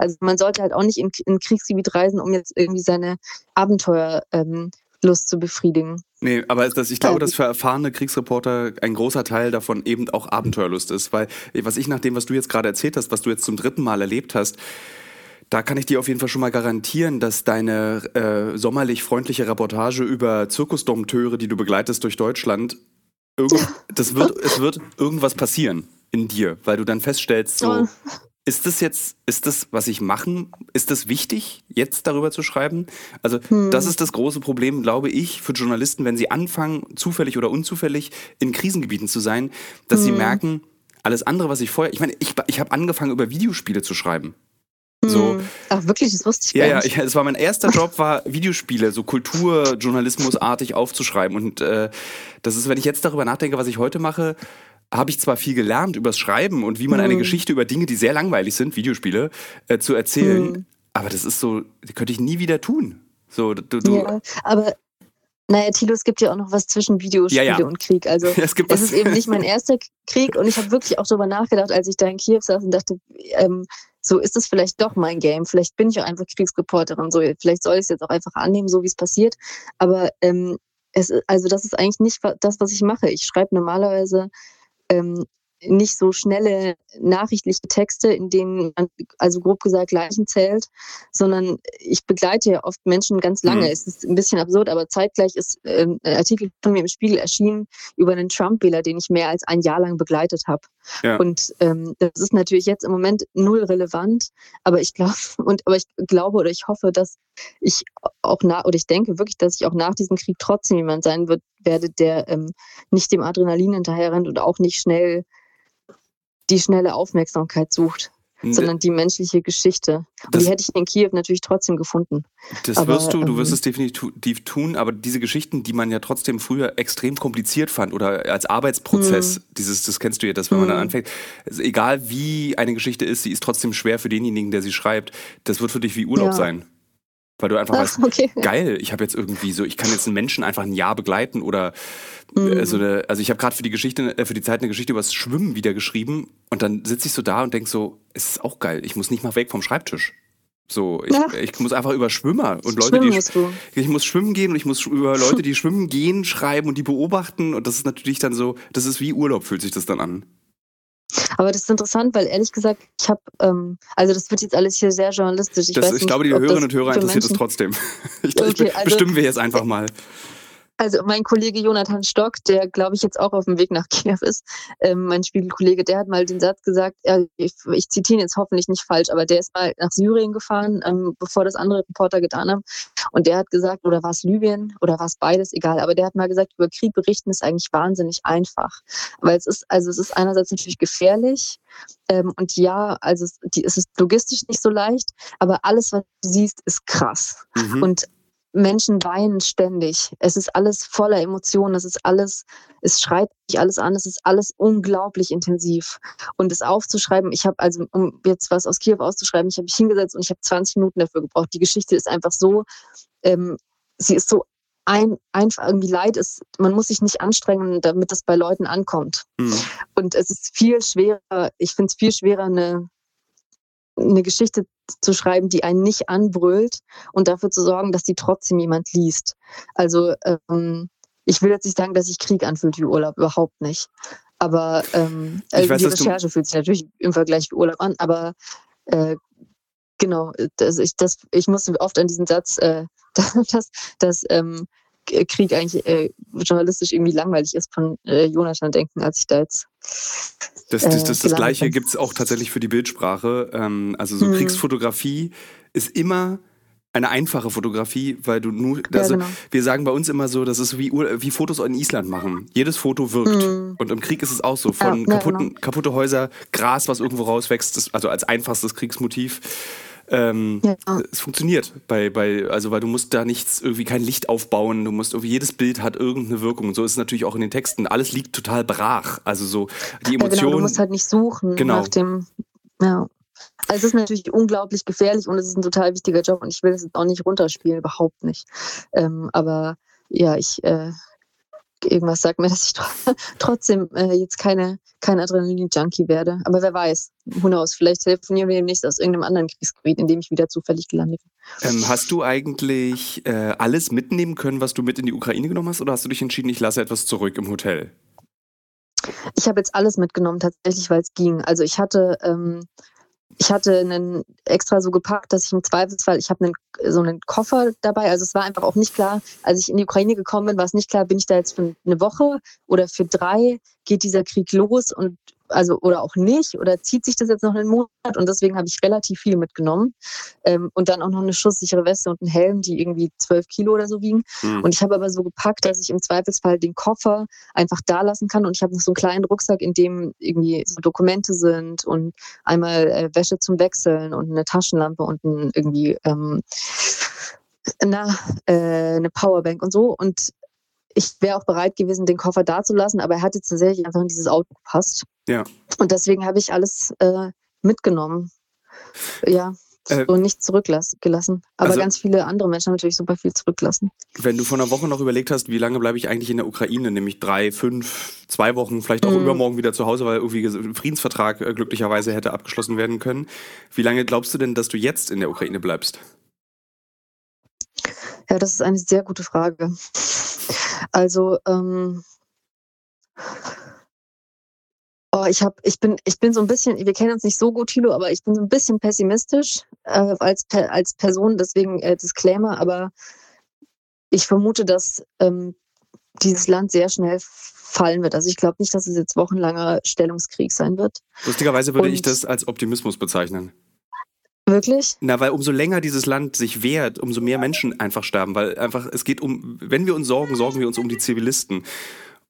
Also man sollte halt auch nicht in, in ein Kriegsgebiet reisen, um jetzt irgendwie seine Abenteuerlust ähm, Lust zu befriedigen. Nee, aber ist das, ich glaube, Ähm. dass für erfahrene Kriegsreporter ein großer Teil davon eben auch Abenteuerlust ist, weil was ich nach dem, was du jetzt gerade erzählt hast, was du jetzt zum dritten Mal erlebt hast, da kann ich dir auf jeden Fall schon mal garantieren, dass deine äh, sommerlich freundliche Reportage über Zirkusdompteure, die du begleitest durch Deutschland, das wird, es wird irgendwas passieren in dir, weil du dann feststellst, so, Oh. ist das jetzt, ist das, was ich machen, ist das wichtig, jetzt darüber zu schreiben? Also, Hm. das ist das große Problem, glaube ich, für Journalisten, wenn sie anfangen, zufällig oder unzufällig in Krisengebieten zu sein, dass Hm. sie merken, alles andere, was ich vorher, ich meine, ich, ich habe angefangen, über Videospiele zu schreiben. So, Hm. Ach wirklich, das wusste ich ja, gar ja, nicht. ich, es war mein erster Job, war Videospiele, so Kulturjournalismusartig aufzuschreiben. Und äh, das ist, wenn ich jetzt darüber nachdenke, was ich heute mache, habe ich zwar viel gelernt übers Schreiben und wie man eine Hm. Geschichte über Dinge, die sehr langweilig sind, Videospiele, äh, zu erzählen. Hm. Aber das ist so, das könnte ich nie wieder tun. So, du, du, Ja, aber naja, Tilo, es gibt ja auch noch was zwischen Videospiele Ja, ja. und Krieg. Also es gibt es ist eben nicht mein erster Krieg und ich habe wirklich auch darüber nachgedacht, als ich da in Kiew saß und dachte, ähm, so ist es vielleicht doch mein Game. Vielleicht bin ich auch einfach Kriegsreporterin. So, vielleicht soll ich es jetzt auch einfach annehmen, so wie es passiert. Aber ähm, es, also das ist eigentlich nicht das, was ich mache. Ich schreibe normalerweise ähm, nicht so schnelle nachrichtliche Texte, in denen man, also grob gesagt, Leichen zählt, sondern ich begleite ja oft Menschen ganz lange. Mhm. Es ist ein bisschen absurd, aber zeitgleich ist ähm, ein Artikel von mir im Spiegel erschienen über einen Trump-Wähler, den ich mehr als ein Jahr lang begleitet habe. Ja. Und ähm, das ist natürlich jetzt im Moment null relevant, aber ich glaube und aber ich glaube oder ich hoffe, dass ich auch nach oder ich denke wirklich, dass ich auch nach diesem Krieg trotzdem jemand sein wird, werde, der ähm, nicht dem Adrenalin hinterherrennt und auch nicht schnell die schnelle Aufmerksamkeit sucht, sondern die menschliche Geschichte. Und Das- die hätte ich in Kiew natürlich trotzdem gefunden. Das aber, wirst du, du wirst ähm, es definitiv tun, aber diese Geschichten, die man ja trotzdem früher extrem kompliziert fand oder als Arbeitsprozess, dieses, das kennst du ja, dass wenn man dann Hm. anfängt, also egal wie eine Geschichte ist, sie ist trotzdem schwer für denjenigen, der sie schreibt. Das wird für dich wie Urlaub Ja. sein. Weil du einfach Ach, weißt, okay. geil, ich habe jetzt irgendwie so, ich kann jetzt einen Menschen einfach ein Jahr begleiten oder Mhm. äh, so eine, also ich habe gerade für die Geschichte, äh, für die Zeit eine Geschichte über das Schwimmen wieder geschrieben und dann sitze ich so da und denk so, es ist auch geil, ich muss nicht mal weg vom Schreibtisch. So, ich, Ja. ich muss einfach über Schwimmer und Leute, Schwimmen die ich muss schwimmen gehen und ich muss über Leute, die schwimmen gehen, schreiben und die beobachten und das ist natürlich dann so, das ist wie Urlaub, fühlt sich das dann an. Aber das ist interessant, weil ehrlich gesagt, ich habe, ähm, also das wird jetzt alles hier sehr journalistisch. Ich, Das, ich nicht, glaube, die Hörerinnen und Hörer interessiert es trotzdem. Ich, ich, Okay, also- bestimmen wir jetzt einfach mal. Also mein Kollege Jonathan Stock, der glaube ich jetzt auch auf dem Weg nach Kiew ist, ähm, mein Spiegelkollege, der hat mal den Satz gesagt, äh, ich, ich zitiere ihn jetzt hoffentlich nicht falsch, aber der ist mal nach Syrien gefahren, ähm, bevor das andere Reporter getan haben. Und der hat gesagt, oder war es Libyen oder war es beides, egal, aber der hat mal gesagt, über Krieg berichten ist eigentlich wahnsinnig einfach. Weil es ist, also es ist einerseits natürlich gefährlich, ähm, und ja, also es, die, es ist logistisch nicht so leicht, aber alles, was du siehst, ist krass. Mhm. Und Menschen weinen ständig. Es ist alles voller Emotionen. Es ist alles, es schreit sich alles an. Es ist alles unglaublich intensiv. Und es aufzuschreiben, ich habe also, um jetzt was aus Kiew auszuschreiben, ich habe mich hingesetzt und ich habe 20 Minuten dafür gebraucht. Die Geschichte ist einfach so, ähm, sie ist so ein, einfach irgendwie leid ist, man muss sich nicht anstrengen, damit das bei Leuten ankommt. Mhm. Und es ist viel schwerer, ich finde es viel schwerer, eine, eine Geschichte zu schreiben, die einen nicht anbrüllt und dafür zu sorgen, dass die trotzdem jemand liest. Also ähm, ich will jetzt nicht sagen, dass sich Krieg anfühlt wie Urlaub, überhaupt nicht. Aber ähm, weiß, die Recherche fühlt sich natürlich im Vergleich wie Urlaub an, aber äh, genau, das, ich, das, ich musste oft an diesen Satz, äh, dass, dass ähm, Krieg eigentlich äh, journalistisch irgendwie langweilig ist von äh, Jonathan denken, als ich da jetzt. Das, das, das, das Gleiche gibt es auch tatsächlich für die Bildsprache. Ähm, also so hm. Kriegsfotografie ist immer eine einfache Fotografie, weil du nur, also ja, genau. wir sagen bei uns immer so, das ist wie, wie Fotos in Island machen. Jedes Foto wirkt. Mhm. Und im Krieg ist es auch so. Von ja, kaputten, ja, genau. kaputte Häuser, Gras, was irgendwo rauswächst, also als einfachstes Kriegsmotiv ähm, ja. Es funktioniert bei, bei, also weil du musst da nichts, irgendwie kein Licht aufbauen, du musst irgendwie, jedes Bild hat irgendeine Wirkung. Und so ist es natürlich auch in den Texten. Alles liegt total brach. Also so die Emotionen. Ja, genau, du musst halt nicht suchen genau. nach dem, ja. Also es ist natürlich unglaublich gefährlich und es ist ein total wichtiger Job und ich will es auch nicht runterspielen, überhaupt nicht. Ähm, aber ja, ich äh, irgendwas sagt mir, dass ich trotzdem äh, jetzt keine, kein Adrenalin-Junkie werde. Aber wer weiß, who knows, vielleicht telefonieren wir demnächst aus irgendeinem anderen Kriegsgebiet, in dem ich wieder zufällig gelandet bin. Ähm, hast du eigentlich äh, alles mitnehmen können, was du mit in die Ukraine genommen hast, oder hast du dich entschieden, ich lasse etwas zurück im Hotel? Ich habe jetzt alles mitgenommen, tatsächlich, weil es ging. Also ich hatte ähm, ich hatte einen extra so gepackt, dass ich im Zweifelsfall, ich habe einen, so einen Koffer dabei. Also es war einfach auch nicht klar, als ich in die Ukraine gekommen bin, war es nicht klar, bin ich da jetzt für eine Woche oder für drei, geht dieser Krieg los und also oder auch nicht oder zieht sich das jetzt noch einen Monat? Und deswegen habe ich relativ viel mitgenommen. Ähm, und dann auch noch eine schusssichere Weste und einen Helm, die irgendwie zwölf Kilo oder so wiegen. Mhm. und ich habe aber so gepackt, dass ich im Zweifelsfall den Koffer einfach da lassen kann. Und ich habe noch so einen kleinen Rucksack, in dem irgendwie so Dokumente sind und einmal äh, Wäsche zum Wechseln und eine Taschenlampe und ein, irgendwie ähm, na, äh, eine Powerbank und so. Und ich wäre auch bereit gewesen, den Koffer da zu lassen, aber er hat jetzt tatsächlich einfach in dieses Auto gepasst. Ja. Und deswegen habe ich alles äh, mitgenommen. Ja. Äh, und nicht zurückgelassen. Aber also, ganz viele andere Menschen haben natürlich super viel zurückgelassen. Wenn du vor einer Woche noch überlegt hast, wie lange bleibe ich eigentlich in der Ukraine, nämlich drei, fünf, zwei Wochen, vielleicht auch mhm. übermorgen wieder zu Hause, weil irgendwie ein Friedensvertrag äh, glücklicherweise hätte abgeschlossen werden können. Wie lange glaubst du denn, dass du jetzt in der Ukraine bleibst? Ja, das ist eine sehr gute Frage. Also, ähm, oh, ich habe, ich bin, ich bin so ein bisschen, wir kennen uns nicht so gut, Thilo, aber ich bin so ein bisschen pessimistisch äh, als als Person, deswegen äh, Disclaimer, aber ich vermute, dass ähm, dieses Land sehr schnell fallen wird. Also ich glaube nicht, dass es jetzt wochenlanger Stellungskrieg sein wird. Lustigerweise würde Und, ich das als Optimismus bezeichnen. Wirklich? Na, weil umso länger dieses Land sich wehrt, umso mehr Menschen einfach sterben, weil einfach es geht um, wenn wir uns sorgen, sorgen wir uns um die Zivilisten.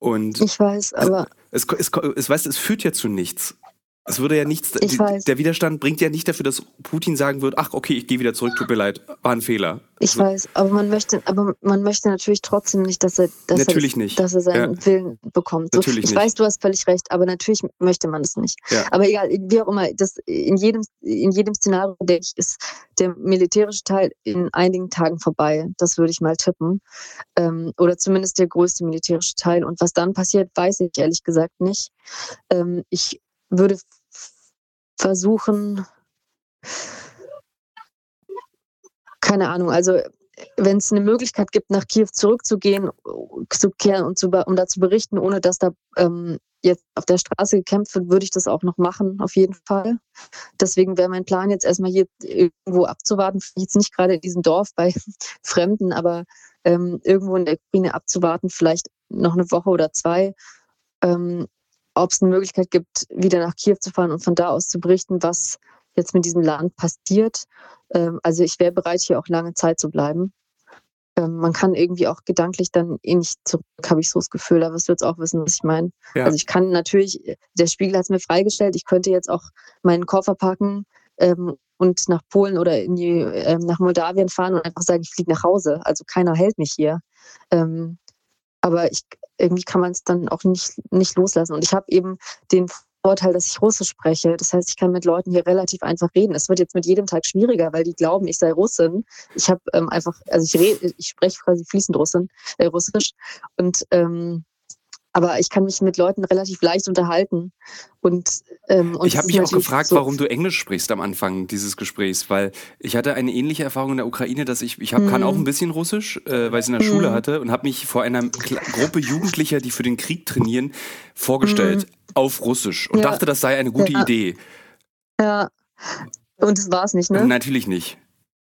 Und ich weiß, aber es, es, es, es, weißt, es führt ja zu nichts. Es würde ja nichts. Die, der Widerstand bringt ja nicht dafür, dass Putin sagen wird, ach okay, ich gehe wieder zurück, tut mir leid, war ein Fehler. Ich also, weiß, aber man möchte, aber man möchte natürlich trotzdem nicht, dass er, dass natürlich er, nicht. Dass er seinen ja. Willen bekommt. So, natürlich ich nicht. weiß, du hast völlig recht, aber natürlich möchte man es nicht. Ja. Aber egal, wie auch immer, das in jedem, in jedem Szenario, denke ich, ist der militärische Teil in einigen Tagen vorbei. Das würde ich mal tippen. Ähm, oder zumindest der größte militärische Teil. Und was dann passiert, weiß ich ehrlich gesagt nicht. Ähm, ich würde versuchen, keine Ahnung, also wenn es eine Möglichkeit gibt, nach Kiew zurückzugehen, zu kehren und zu, um da zu berichten, ohne dass da ähm, jetzt auf der Straße gekämpft wird, würde ich das auch noch machen, auf jeden Fall. Deswegen wäre mein Plan jetzt erstmal hier irgendwo abzuwarten, jetzt nicht gerade in diesem Dorf bei Fremden, aber ähm, irgendwo in der Ukraine abzuwarten, vielleicht noch eine Woche oder zwei, ähm, ob es eine Möglichkeit gibt, wieder nach Kiew zu fahren und von da aus zu berichten, was jetzt mit diesem Land passiert. Ähm, also ich wäre bereit, hier auch lange Zeit zu bleiben. Ähm, man kann irgendwie auch gedanklich dann eh nicht zurück, habe ich so das Gefühl. Wirst du jetzt auch wissen, was ich meine. Ja. Also ich kann natürlich, der Spiegel hat es mir freigestellt, ich könnte jetzt auch meinen Koffer packen, ähm, und nach Polen oder in die, ähm, nach Moldawien fahren und einfach sagen, ich fliege nach Hause. Also keiner hält mich hier. Ähm, aber ich, irgendwie kann man es dann auch nicht, nicht loslassen. Und ich habe eben den Vorteil, dass ich Russisch spreche. Das heißt, ich kann mit Leuten hier relativ einfach reden. Es wird jetzt mit jedem Tag schwieriger, weil die glauben, ich sei Russin. Ich habe ähm, einfach, also ich rede, ich spreche quasi fließend Russin, äh, Russisch und ähm, aber ich kann mich mit Leuten relativ leicht unterhalten. Und, ähm, und ich habe mich auch gefragt, so warum du Englisch sprichst am Anfang dieses Gesprächs, weil ich hatte eine ähnliche Erfahrung in der Ukraine, dass ich, ich hab, hm. kann auch ein bisschen Russisch, äh, weil ich es in der hm. Schule hatte und habe mich vor einer Kla Gruppe Jugendlicher, die für den Krieg trainieren, vorgestellt hm. auf Russisch und ja. dachte, das sei eine gute ja. Idee. Ja. Und das war es nicht, ne? Natürlich nicht.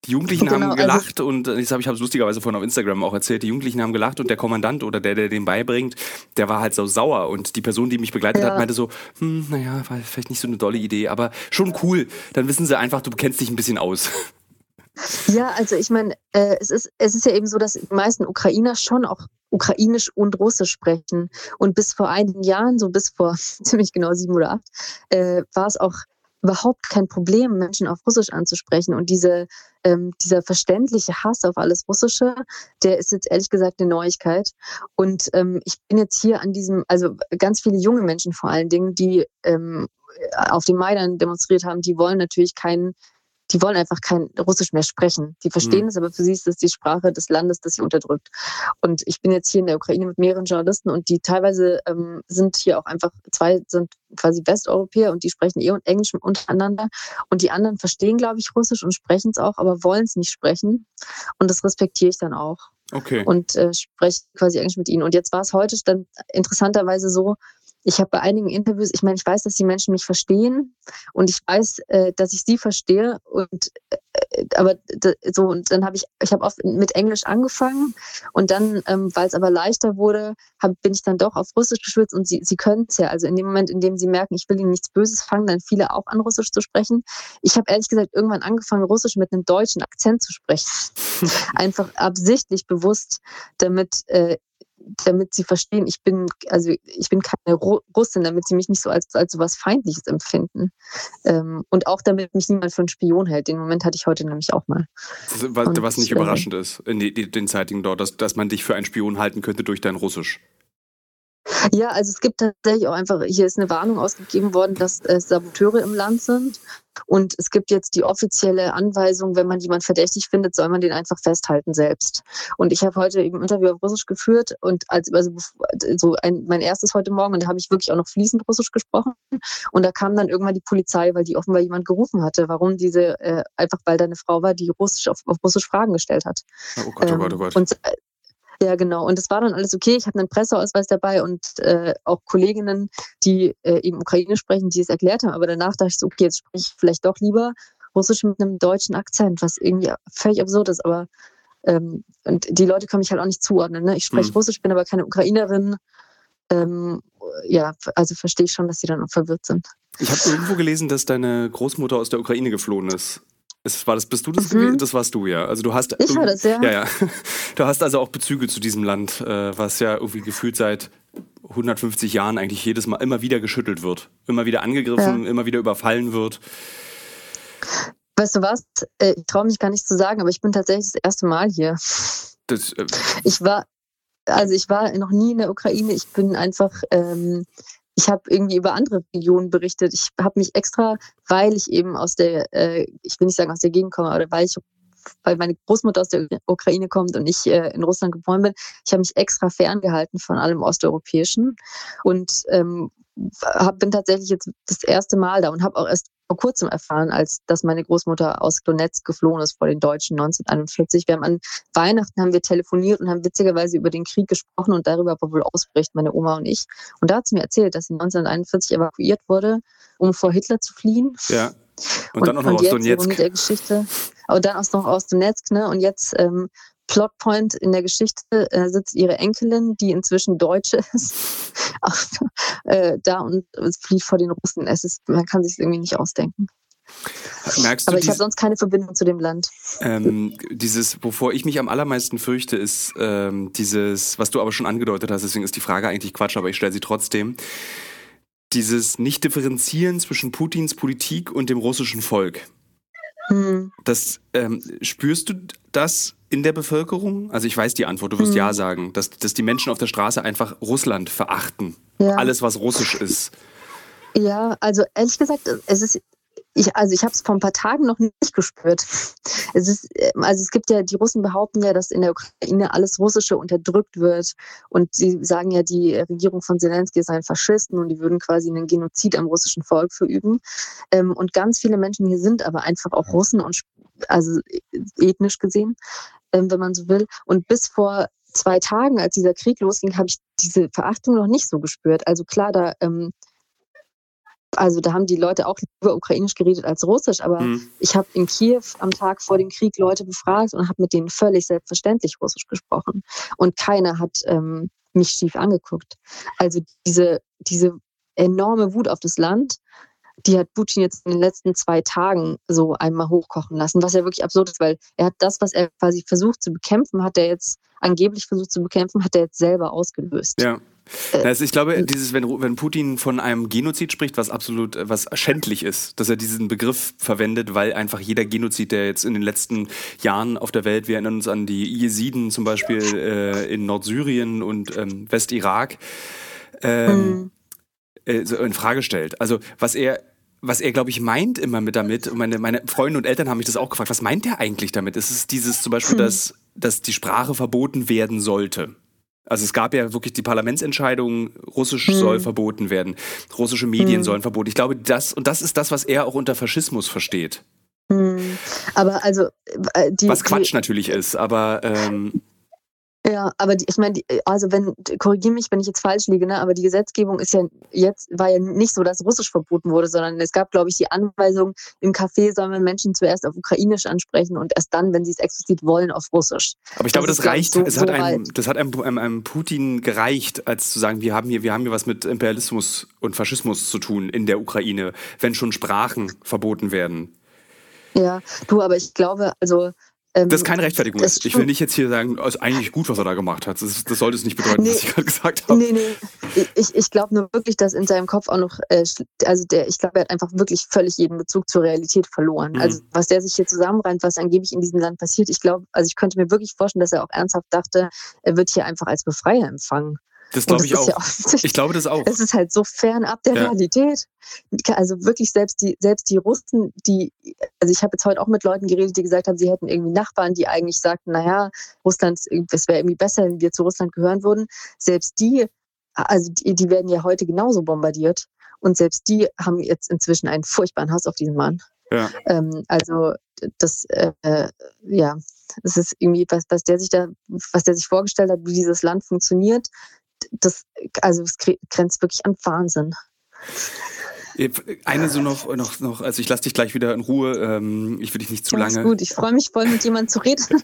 Die Jugendlichen genau, haben also gelacht also und das habe ich habe es lustigerweise vorhin auf Instagram auch erzählt. Die Jugendlichen haben gelacht und der Kommandant oder der, der den beibringt, der war halt so sauer und die Person, die mich begleitet ja. hat, meinte so, hm, naja, war vielleicht nicht so eine dolle Idee, aber schon cool. Dann wissen sie einfach, du kennst dich ein bisschen aus. Ja, also ich meine, äh, es, ist, es ist ja eben so, dass die meisten Ukrainer schon auch Ukrainisch und Russisch sprechen. Und bis vor einigen Jahren, so bis vor ziemlich genau sieben oder acht, äh, war es auch überhaupt kein Problem, Menschen auf Russisch anzusprechen. Und diese, ähm, dieser verständliche Hass auf alles Russische, der ist jetzt ehrlich gesagt eine Neuigkeit. Und ähm, ich bin jetzt hier an diesem, also ganz viele junge Menschen vor allen Dingen, die ähm, auf dem Maidan demonstriert haben, die wollen natürlich keinen die wollen einfach kein Russisch mehr sprechen. Die verstehen mhm. es, aber für sie ist das die Sprache des Landes, das sie unterdrückt. Und ich bin jetzt hier in der Ukraine mit mehreren Journalisten und die teilweise ähm, sind hier auch einfach, zwei sind quasi Westeuropäer und die sprechen eh und Englisch untereinander. Und die anderen verstehen, glaube ich, Russisch und sprechen es auch, aber wollen es nicht sprechen. Und das respektiere ich dann auch. Okay. Und äh, spreche quasi Englisch mit ihnen. Und jetzt war es heute dann interessanterweise so, ich habe bei einigen Interviews, ich meine, ich weiß, dass die Menschen mich verstehen und ich weiß, äh, dass ich sie verstehe und äh, aber so und dann habe ich, ich habe oft mit Englisch angefangen und dann, ähm, weil es aber leichter wurde, hab, bin ich dann doch auf Russisch geschwitzt und sie, sie können es ja. Also in dem Moment, in dem sie merken, ich will ihnen nichts Böses, fangen dann viele auch an Russisch zu sprechen. Ich habe ehrlich gesagt irgendwann angefangen, Russisch mit einem deutschen Akzent zu sprechen, einfach absichtlich bewusst, damit äh, damit sie verstehen, ich bin, also ich bin keine Russin, damit sie mich nicht so als, als so was Feindliches empfinden. Ähm, und auch damit mich niemand für einen Spion hält. Den Moment hatte ich heute nämlich auch mal. Was, was nicht äh, überraschend ist in den Zeitungen dort, dass, dass man dich für einen Spion halten könnte durch dein Russisch. Ja, also es gibt tatsächlich auch einfach, hier ist eine Warnung ausgegeben worden, dass äh, Saboteure im Land sind. Und es gibt jetzt die offizielle Anweisung, wenn man jemanden verdächtig findet, soll man den einfach festhalten selbst. Und ich habe heute eben ein Interview auf Russisch geführt und als also so ein, mein erstes heute Morgen und da habe ich wirklich auch noch fließend Russisch gesprochen. Und da kam dann irgendwann die Polizei, weil die offenbar jemand gerufen hatte, warum diese äh, einfach weil da eine Frau war, die Russisch auf, auf Russisch Fragen gestellt hat. Oh Gott, oh Gott, oh Gott. Und äh, ja, genau. Und es war dann alles okay. Ich hatte einen Presseausweis dabei und äh, auch Kolleginnen, die äh, eben Ukraine sprechen, die es erklärt haben. Aber danach dachte ich so, okay, jetzt spreche ich vielleicht doch lieber Russisch mit einem deutschen Akzent, was irgendwie völlig absurd ist. Aber ähm, und die Leute können mich halt auch nicht zuordnen. Ne? Ich spreche hm. Russisch, bin aber keine Ukrainerin. Ähm, ja, also verstehe ich schon, dass sie dann auch verwirrt sind. Ich habe irgendwo gelesen, dass deine Großmutter aus der Ukraine geflohen ist. Ist, war das, bist du das mhm. Das warst du, ja. Also du hast. Ich war das, ja. Ja, ja. Du hast also auch Bezüge zu diesem Land, äh, was ja irgendwie gefühlt seit 150 Jahren eigentlich jedes Mal immer wieder geschüttelt wird. Immer wieder angegriffen, ja. immer wieder überfallen wird. Weißt du was? Äh, ich traue mich gar nicht zu sagen, aber ich bin tatsächlich das erste Mal hier. Das, äh ich war, also ich war noch nie in der Ukraine. Ich bin einfach ähm, ich habe irgendwie über andere Regionen berichtet. Ich habe mich extra, weil ich eben aus der, äh, ich will nicht sagen aus der Gegend komme, aber weil ich weil meine Großmutter aus der Ukraine kommt und ich äh, in Russland geboren bin, ich habe mich extra ferngehalten von allem Osteuropäischen und ähm, hab, bin tatsächlich jetzt das erste Mal da und habe auch erst vor kurzem erfahren, als dass meine Großmutter aus Donetsk geflohen ist vor den Deutschen 1941. Wir haben an Weihnachten haben wir telefoniert und haben witzigerweise über den Krieg gesprochen und darüber wohl ausbericht, meine Oma und ich. Und da hat sie mir erzählt, dass sie 1941 evakuiert wurde, um vor Hitler zu fliehen. Ja. Und, und dann auch noch aus Donetsk. Mit der Geschichte. Aber dann auch noch aus Donetsk, ne? Und jetzt ähm, Plotpoint in der Geschichte äh, sitzt ihre Enkelin, die inzwischen Deutsche ist, auf, äh, da und flieht vor den Russen. Es ist, man kann sich irgendwie nicht ausdenken. Merkst du Aber ich habe sonst keine Verbindung zu dem Land. Ähm, dieses, wovor ich mich am allermeisten fürchte, ist ähm, dieses, was du aber schon angedeutet hast, deswegen ist die Frage eigentlich Quatsch, aber ich stelle sie trotzdem. Dieses Nicht-Differenzieren zwischen Putins Politik und dem russischen Volk. Hm. Das, ähm, spürst du das in der Bevölkerung? Also ich weiß die Antwort, du wirst hm. ja sagen, dass, dass die Menschen auf der Straße einfach Russland verachten. Ja. Alles, was russisch ist. Ja, also ehrlich gesagt, es ist ich, also ich habe es vor ein paar Tagen noch nicht gespürt. Es ist, ähm, also es gibt ja, die Russen behaupten ja, dass in der Ukraine alles Russische unterdrückt wird. Und sie sagen ja, die Regierung von Zelensky seien Faschisten und die würden quasi einen Genozid am russischen Volk verüben. Ähm, und ganz viele Menschen hier sind aber einfach auch Russen und also ethnisch gesehen, ähm, wenn man so will. Und bis vor zwei Tagen, als dieser Krieg losging, habe ich diese Verachtung noch nicht so gespürt. Also klar, da ähm, also da haben die Leute auch lieber ukrainisch geredet als russisch, aber mhm. ich habe in Kiew am Tag vor dem Krieg Leute befragt und habe mit denen völlig selbstverständlich russisch gesprochen. Und keiner hat ähm, mich schief angeguckt. Also diese, diese enorme Wut auf das Land, die hat Putin jetzt in den letzten zwei Tagen so einmal hochkochen lassen, was ja wirklich absurd ist, weil er hat das, was er quasi versucht zu bekämpfen, hat er jetzt angeblich versucht zu bekämpfen, hat er jetzt selber ausgelöst. Ja. Also ich glaube, dieses, wenn, wenn Putin von einem Genozid spricht, was absolut äh, was schändlich ist, dass er diesen Begriff verwendet, weil einfach jeder Genozid, der jetzt in den letzten Jahren auf der Welt, wir erinnern uns an die Jesiden zum Beispiel äh, in Nordsyrien und ähm, Westirak, ähm, mhm. äh, so in Frage stellt. Also was er was er, glaube ich, meint immer mit damit, und meine, meine Freunde und Eltern haben mich das auch gefragt, was meint er eigentlich damit? Ist es dieses zum Beispiel, hm. dass, dass die Sprache verboten werden sollte? Also es gab ja wirklich die Parlamentsentscheidung, Russisch hm. soll verboten werden, russische Medien hm. sollen verboten. Ich glaube, das und das ist das, was er auch unter Faschismus versteht. Hm. Aber also äh, die, was Quatsch die, natürlich ist, aber ähm, ja, aber die, ich meine, also wenn, korrigiere mich, wenn ich jetzt falsch liege, ne, aber die Gesetzgebung ist ja jetzt, war ja nicht so, dass Russisch verboten wurde, sondern es gab, glaube ich, die Anweisung, im Café soll man Menschen zuerst auf Ukrainisch ansprechen und erst dann, wenn sie es explizit wollen, auf Russisch. Aber ich glaube, das, das reicht, so, es hat so einem, das hat einem, einem, einem, Putin gereicht, als zu sagen, wir haben hier, wir haben hier was mit Imperialismus und Faschismus zu tun in der Ukraine, wenn schon Sprachen verboten werden. Ja, du, aber ich glaube, also ähm, das ist keine Rechtfertigung. Ich will nicht jetzt hier sagen, es ist eigentlich gut, was er da gemacht hat. Das, das sollte es nicht bedeuten, nee, was ich gerade gesagt habe. Nee, nee. Ich, ich glaube nur wirklich, dass in seinem Kopf auch noch, äh, also der, ich glaube, er hat einfach wirklich völlig jeden Bezug zur Realität verloren. Mhm. Also was der sich hier zusammenreimt, was angeblich in diesem Land passiert, ich glaube, also ich könnte mir wirklich vorstellen, dass er auch ernsthaft dachte, er wird hier einfach als Befreier empfangen. Das glaube ich auch. Ja. Ich glaube das auch. Es ist halt so fernab der ja. Realität. Also wirklich selbst die, selbst die Russen, die, also ich habe jetzt heute auch mit Leuten geredet, die gesagt haben, sie hätten irgendwie Nachbarn, die eigentlich sagten, naja, Russland, es wäre irgendwie besser, wenn wir zu Russland gehören würden. Selbst die, also die, die werden ja heute genauso bombardiert. Und selbst die haben jetzt inzwischen einen furchtbaren Hass auf diesen Mann. Ja. Ähm, also das, äh, ja, es ist irgendwie was, was der sich da, was der sich vorgestellt hat, wie dieses Land funktioniert das, also es grenzt wirklich an Wahnsinn. Eine so noch, noch, noch, also ich lasse dich gleich wieder in Ruhe. Ähm, ich will dich nicht zu Alles lange. gut, ich freue mich voll, mit jemandem zu reden.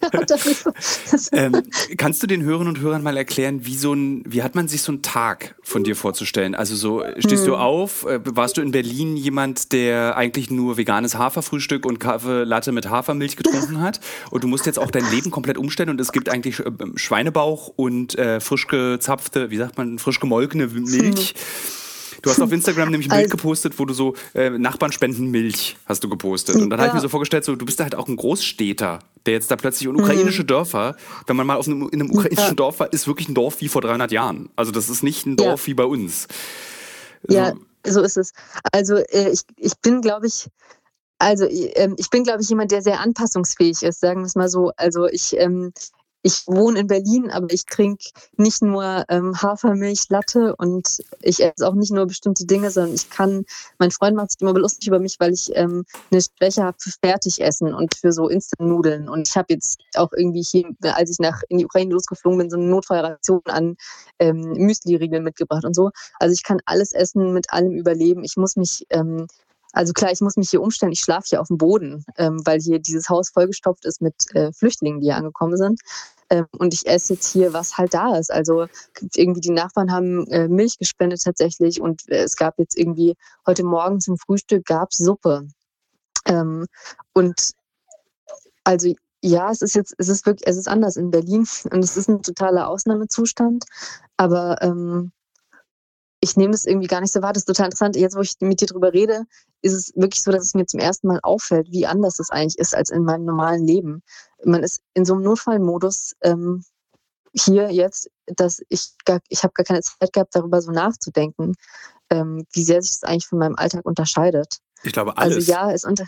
ähm, kannst du den Hörerinnen und Hörern mal erklären, wie so ein, wie hat man sich so einen Tag von dir vorzustellen? Also so, stehst hm. du auf? Äh, warst du in Berlin jemand, der eigentlich nur veganes Haferfrühstück und Kaffee Latte mit Hafermilch getrunken hat? Und du musst jetzt auch dein Leben komplett umstellen und es gibt eigentlich äh, Schweinebauch und äh, frisch gezapfte, wie sagt man, frisch gemolkene Milch. Hm Du hast auf Instagram nämlich ein Bild also, gepostet, wo du so äh, Nachbarn spenden Milch hast du gepostet. Und dann ja. habe ich mir so vorgestellt, so, du bist da halt auch ein Großstädter, der jetzt da plötzlich in ukrainische mhm. Dörfer, wenn man mal auf einem, in einem ukrainischen ja. Dorf war, ist wirklich ein Dorf wie vor 300 Jahren. Also das ist nicht ein Dorf ja. wie bei uns. So. Ja, so ist es. Also äh, ich, ich bin, glaube ich, also äh, ich bin, glaube ich, jemand, der sehr anpassungsfähig ist, sagen wir es mal so. Also ich, ähm, ich wohne in Berlin, aber ich trinke nicht nur ähm, Hafermilch, Latte und ich esse auch nicht nur bestimmte Dinge, sondern ich kann, mein Freund macht sich immer lustig über mich, weil ich ähm, eine Schwäche habe für Fertigessen und für so Instant-Nudeln. Und ich habe jetzt auch irgendwie hier, als ich nach in die Ukraine losgeflogen bin, so eine Notfallration an ähm, Müsli-Riegeln mitgebracht und so. Also ich kann alles essen, mit allem überleben. Ich muss mich ähm, also klar, ich muss mich hier umstellen. Ich schlafe hier auf dem Boden, ähm, weil hier dieses Haus vollgestopft ist mit äh, Flüchtlingen, die hier angekommen sind. Ähm, und ich esse jetzt hier, was halt da ist. Also irgendwie die Nachbarn haben äh, Milch gespendet tatsächlich und äh, es gab jetzt irgendwie heute Morgen zum Frühstück gab Suppe. Ähm, und also ja, es ist jetzt, es ist wirklich, es ist anders in Berlin und es ist ein totaler Ausnahmezustand. Aber ähm, ich nehme das irgendwie gar nicht so wahr. Das ist total interessant. Jetzt, wo ich mit dir drüber rede, ist es wirklich so, dass es mir zum ersten Mal auffällt, wie anders das eigentlich ist als in meinem normalen Leben. Man ist in so einem Notfallmodus ähm, hier jetzt, dass ich gar, ich habe gar keine Zeit gehabt, darüber so nachzudenken, ähm, wie sehr sich das eigentlich von meinem Alltag unterscheidet. Ich glaube, alles. Also ja, es unter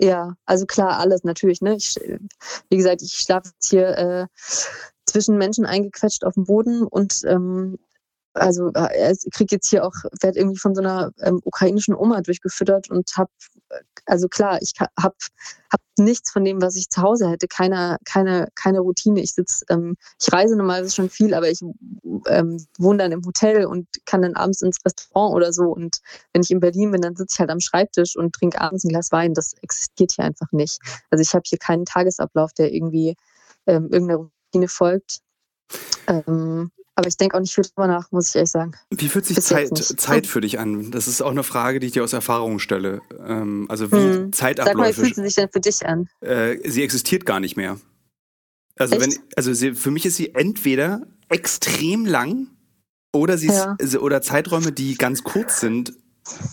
ja, also klar, alles natürlich. Ne? Ich, wie gesagt, ich schlafe jetzt hier äh, zwischen Menschen eingequetscht auf dem Boden und ähm, also äh, ich kriege jetzt hier auch, werde irgendwie von so einer ähm, ukrainischen Oma durchgefüttert und habe, also klar, ich habe hab nichts von dem, was ich zu Hause hätte, keine, keine, keine Routine. Ich sitze, ähm, ich reise normalerweise schon viel, aber ich ähm, wohne dann im Hotel und kann dann abends ins Restaurant oder so. Und wenn ich in Berlin bin, dann sitze ich halt am Schreibtisch und trinke abends ein Glas Wein. Das existiert hier einfach nicht. Also ich habe hier keinen Tagesablauf, der irgendwie ähm, irgendeiner Routine folgt. Ähm, aber ich denke auch nicht viel drüber nach, muss ich ehrlich sagen. Wie fühlt sich Zeit, Zeit für dich an? Das ist auch eine Frage, die ich dir aus Erfahrung stelle. Ähm, also wie hm. Zeitabläufe. Sag mal, wie fühlt sie sich denn für dich an? Äh, sie existiert gar nicht mehr. Also wenn, also sie, für mich ist sie entweder extrem lang oder sie ja. ist, oder Zeiträume, die ganz kurz sind,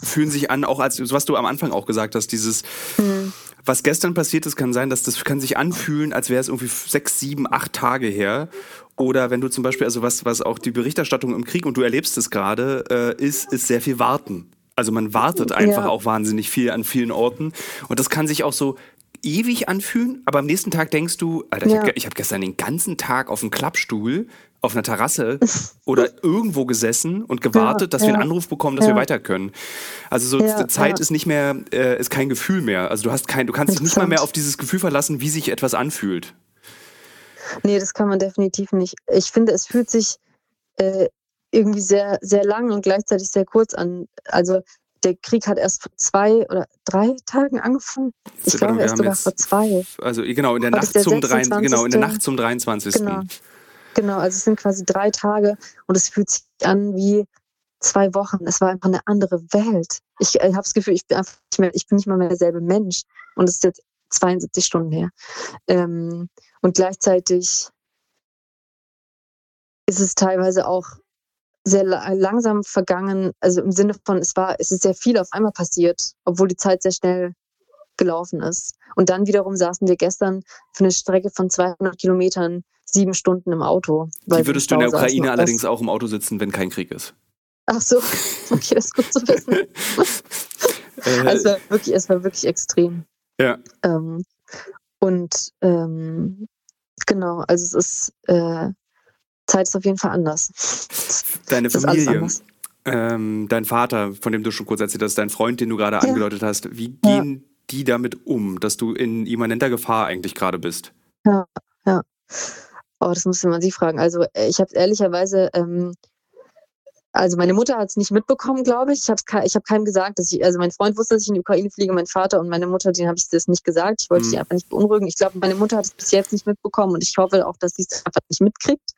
fühlen sich an, auch als was du am Anfang auch gesagt hast, dieses hm was gestern passiert ist, kann sein, dass das kann sich anfühlen, als wäre es irgendwie sechs, sieben, acht Tage her. Oder wenn du zum Beispiel, also was, was auch die Berichterstattung im Krieg und du erlebst es gerade, äh, ist, ist sehr viel Warten. Also man wartet einfach ja. auch wahnsinnig viel an vielen Orten. Und das kann sich auch so ewig anfühlen, aber am nächsten Tag denkst du, Alter, ja. ich habe hab gestern den ganzen Tag auf dem Klappstuhl auf einer Terrasse oder irgendwo gesessen und gewartet, ja, dass ja. wir einen Anruf bekommen, dass ja. wir weiter können. Also so Zeit ist nicht mehr, äh, ist kein Gefühl mehr. Also du hast kein, du kannst dich nicht mal mehr auf dieses Gefühl verlassen, wie sich etwas anfühlt. Nee, das kann man definitiv nicht. Ich finde, es fühlt sich äh, irgendwie sehr, sehr lang und gleichzeitig sehr kurz an. Also der Krieg hat erst vor zwei oder drei Tagen angefangen. Ich glaube, erst sogar vor zwei. Also genau, in der Nacht zum 23. genau, in der Nacht zum 23. Genau. Genau, also es sind quasi drei Tage und es fühlt sich an wie zwei Wochen. Es war einfach eine andere Welt. Ich äh, habe das Gefühl, ich bin einfach nicht mehr, ich bin nicht mal mehr derselbe Mensch. Und es ist jetzt 72 Stunden her. Ähm, und gleichzeitig ist es teilweise auch sehr langsam vergangen, also im Sinne von, es war, es ist sehr viel auf einmal passiert, obwohl die Zeit sehr schnell gelaufen ist. Und dann wiederum saßen wir gestern für eine Strecke von 200 Kilometern sieben Stunden im Auto. Wie würdest du in der Ukraine allerdings auch im Auto sitzen, wenn kein Krieg ist? Ach so, okay, das ist gut zu wissen. Äh. also es war wirklich, es war wirklich extrem. Ja. Ähm, und ähm, genau, also es ist äh, Zeit ist auf jeden Fall anders. Deine Familie, ähm, dein Vater, von dem du schon kurz erzählt hast, dein Freund, den du gerade ja. angedeutet hast, wie gehen ja. die damit um, dass du in immanenter Gefahr eigentlich gerade bist? Ja, ja. Oh, das müsste man sie fragen. Also äh, ich habe ehrlicherweise, ähm, also meine Mutter hat es nicht mitbekommen, glaube ich. Ich habe ich hab keinem gesagt, dass ich, also mein Freund wusste, dass ich in die Ukraine fliege, mein Vater und meine Mutter, denen habe ich das nicht gesagt. Ich wollte mhm. die einfach nicht beunruhigen. Ich glaube, meine Mutter hat es bis jetzt nicht mitbekommen und ich hoffe auch, dass sie es einfach nicht mitkriegt.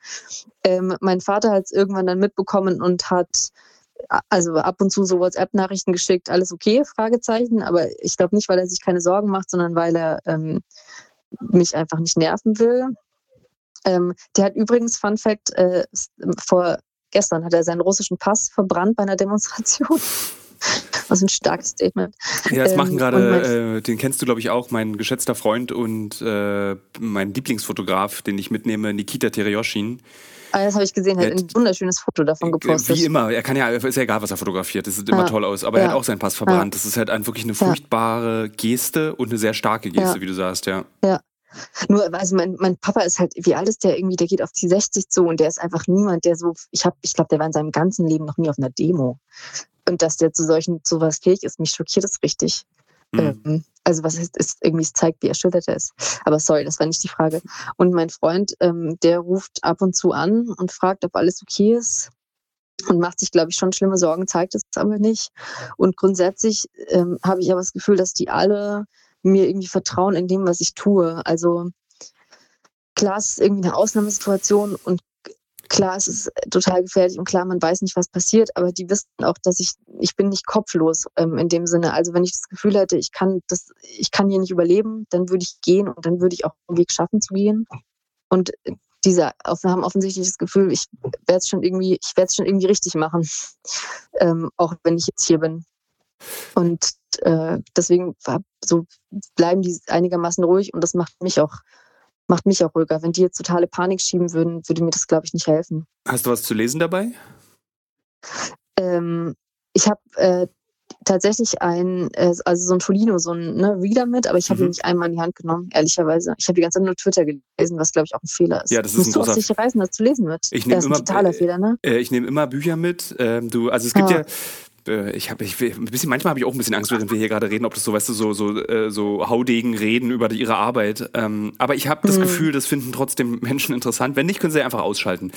Ähm, mein Vater hat es irgendwann dann mitbekommen und hat also ab und zu so WhatsApp-Nachrichten geschickt, alles okay, Fragezeichen, aber ich glaube nicht, weil er sich keine Sorgen macht, sondern weil er ähm, mich einfach nicht nerven will. Ähm, der hat übrigens, Fun Fact, äh, vor gestern hat er seinen russischen Pass verbrannt bei einer Demonstration. Was ein starkes Statement. Ja, das machen ähm, gerade, äh, den kennst du, glaube ich, auch, mein geschätzter Freund und äh, mein Lieblingsfotograf, den ich mitnehme, Nikita Tereyoshin. Ah, das habe ich gesehen, er hat ein wunderschönes Foto davon äh, gepostet. Wie immer, er kann ja, ist ja egal, was er fotografiert, das sieht immer ja. toll aus, aber ja. er hat auch seinen Pass verbrannt. Ja. Das ist halt wirklich eine furchtbare Geste und eine sehr starke Geste, wie du sagst, ja. Ja, nur, also mein, mein Papa ist halt, wie alt ist der irgendwie, der geht auf die 60 zu und der ist einfach niemand, der so, ich habe, ich glaube, der war in seinem ganzen Leben noch nie auf einer Demo. Und dass der zu solchen, zu was fähig ist, mich schockiert es richtig. Mhm. Ähm, also was heißt, ist irgendwie, es zeigt, wie erschüttert er ist. Aber sorry, das war nicht die Frage. Und mein Freund, ähm, der ruft ab und zu an und fragt, ob alles okay ist und macht sich, glaube ich, schon schlimme Sorgen, zeigt es aber nicht. Und grundsätzlich ähm, habe ich aber das Gefühl, dass die alle mir irgendwie vertrauen in dem, was ich tue. Also klar, es ist irgendwie eine Ausnahmesituation und klar, es ist total gefährlich und klar, man weiß nicht, was passiert, aber die wissen auch, dass ich, ich bin nicht kopflos ähm, in dem Sinne. Also wenn ich das Gefühl hätte, ich kann das, ich kann hier nicht überleben, dann würde ich gehen und dann würde ich auch einen Weg schaffen zu gehen. Und diese haben offensichtlich das Gefühl, ich werde es schon irgendwie, ich werde es schon irgendwie richtig machen, ähm, auch wenn ich jetzt hier bin. Und äh, deswegen so bleiben die einigermaßen ruhig und das macht mich auch macht mich auch ruhiger. Wenn die jetzt totale Panik schieben würden, würde mir das, glaube ich, nicht helfen. Hast du was zu lesen dabei? Ähm, ich habe äh, tatsächlich ein, äh, also so ein Tolino, so ein ne, Reader mit, aber ich habe mhm. ihn nicht einmal in die Hand genommen, ehrlicherweise. Ich habe die ganze Zeit nur Twitter gelesen, was glaube ich auch ein Fehler ist. Ja, das ist Musst ein du großer... auf sich reisen, das zu lesen wird. Ich nehme immer, ein totaler äh, Fehler, ne? Äh, ich nehme immer Bücher mit. Ähm, du, also es gibt ja, ja ich habe ich, ein bisschen manchmal habe ich auch ein bisschen Angst während wir hier gerade reden ob das so weißt du so so äh, so Haudegen reden über die, ihre Arbeit ähm, aber ich habe das mhm. Gefühl das finden trotzdem Menschen interessant wenn nicht können sie einfach ausschalten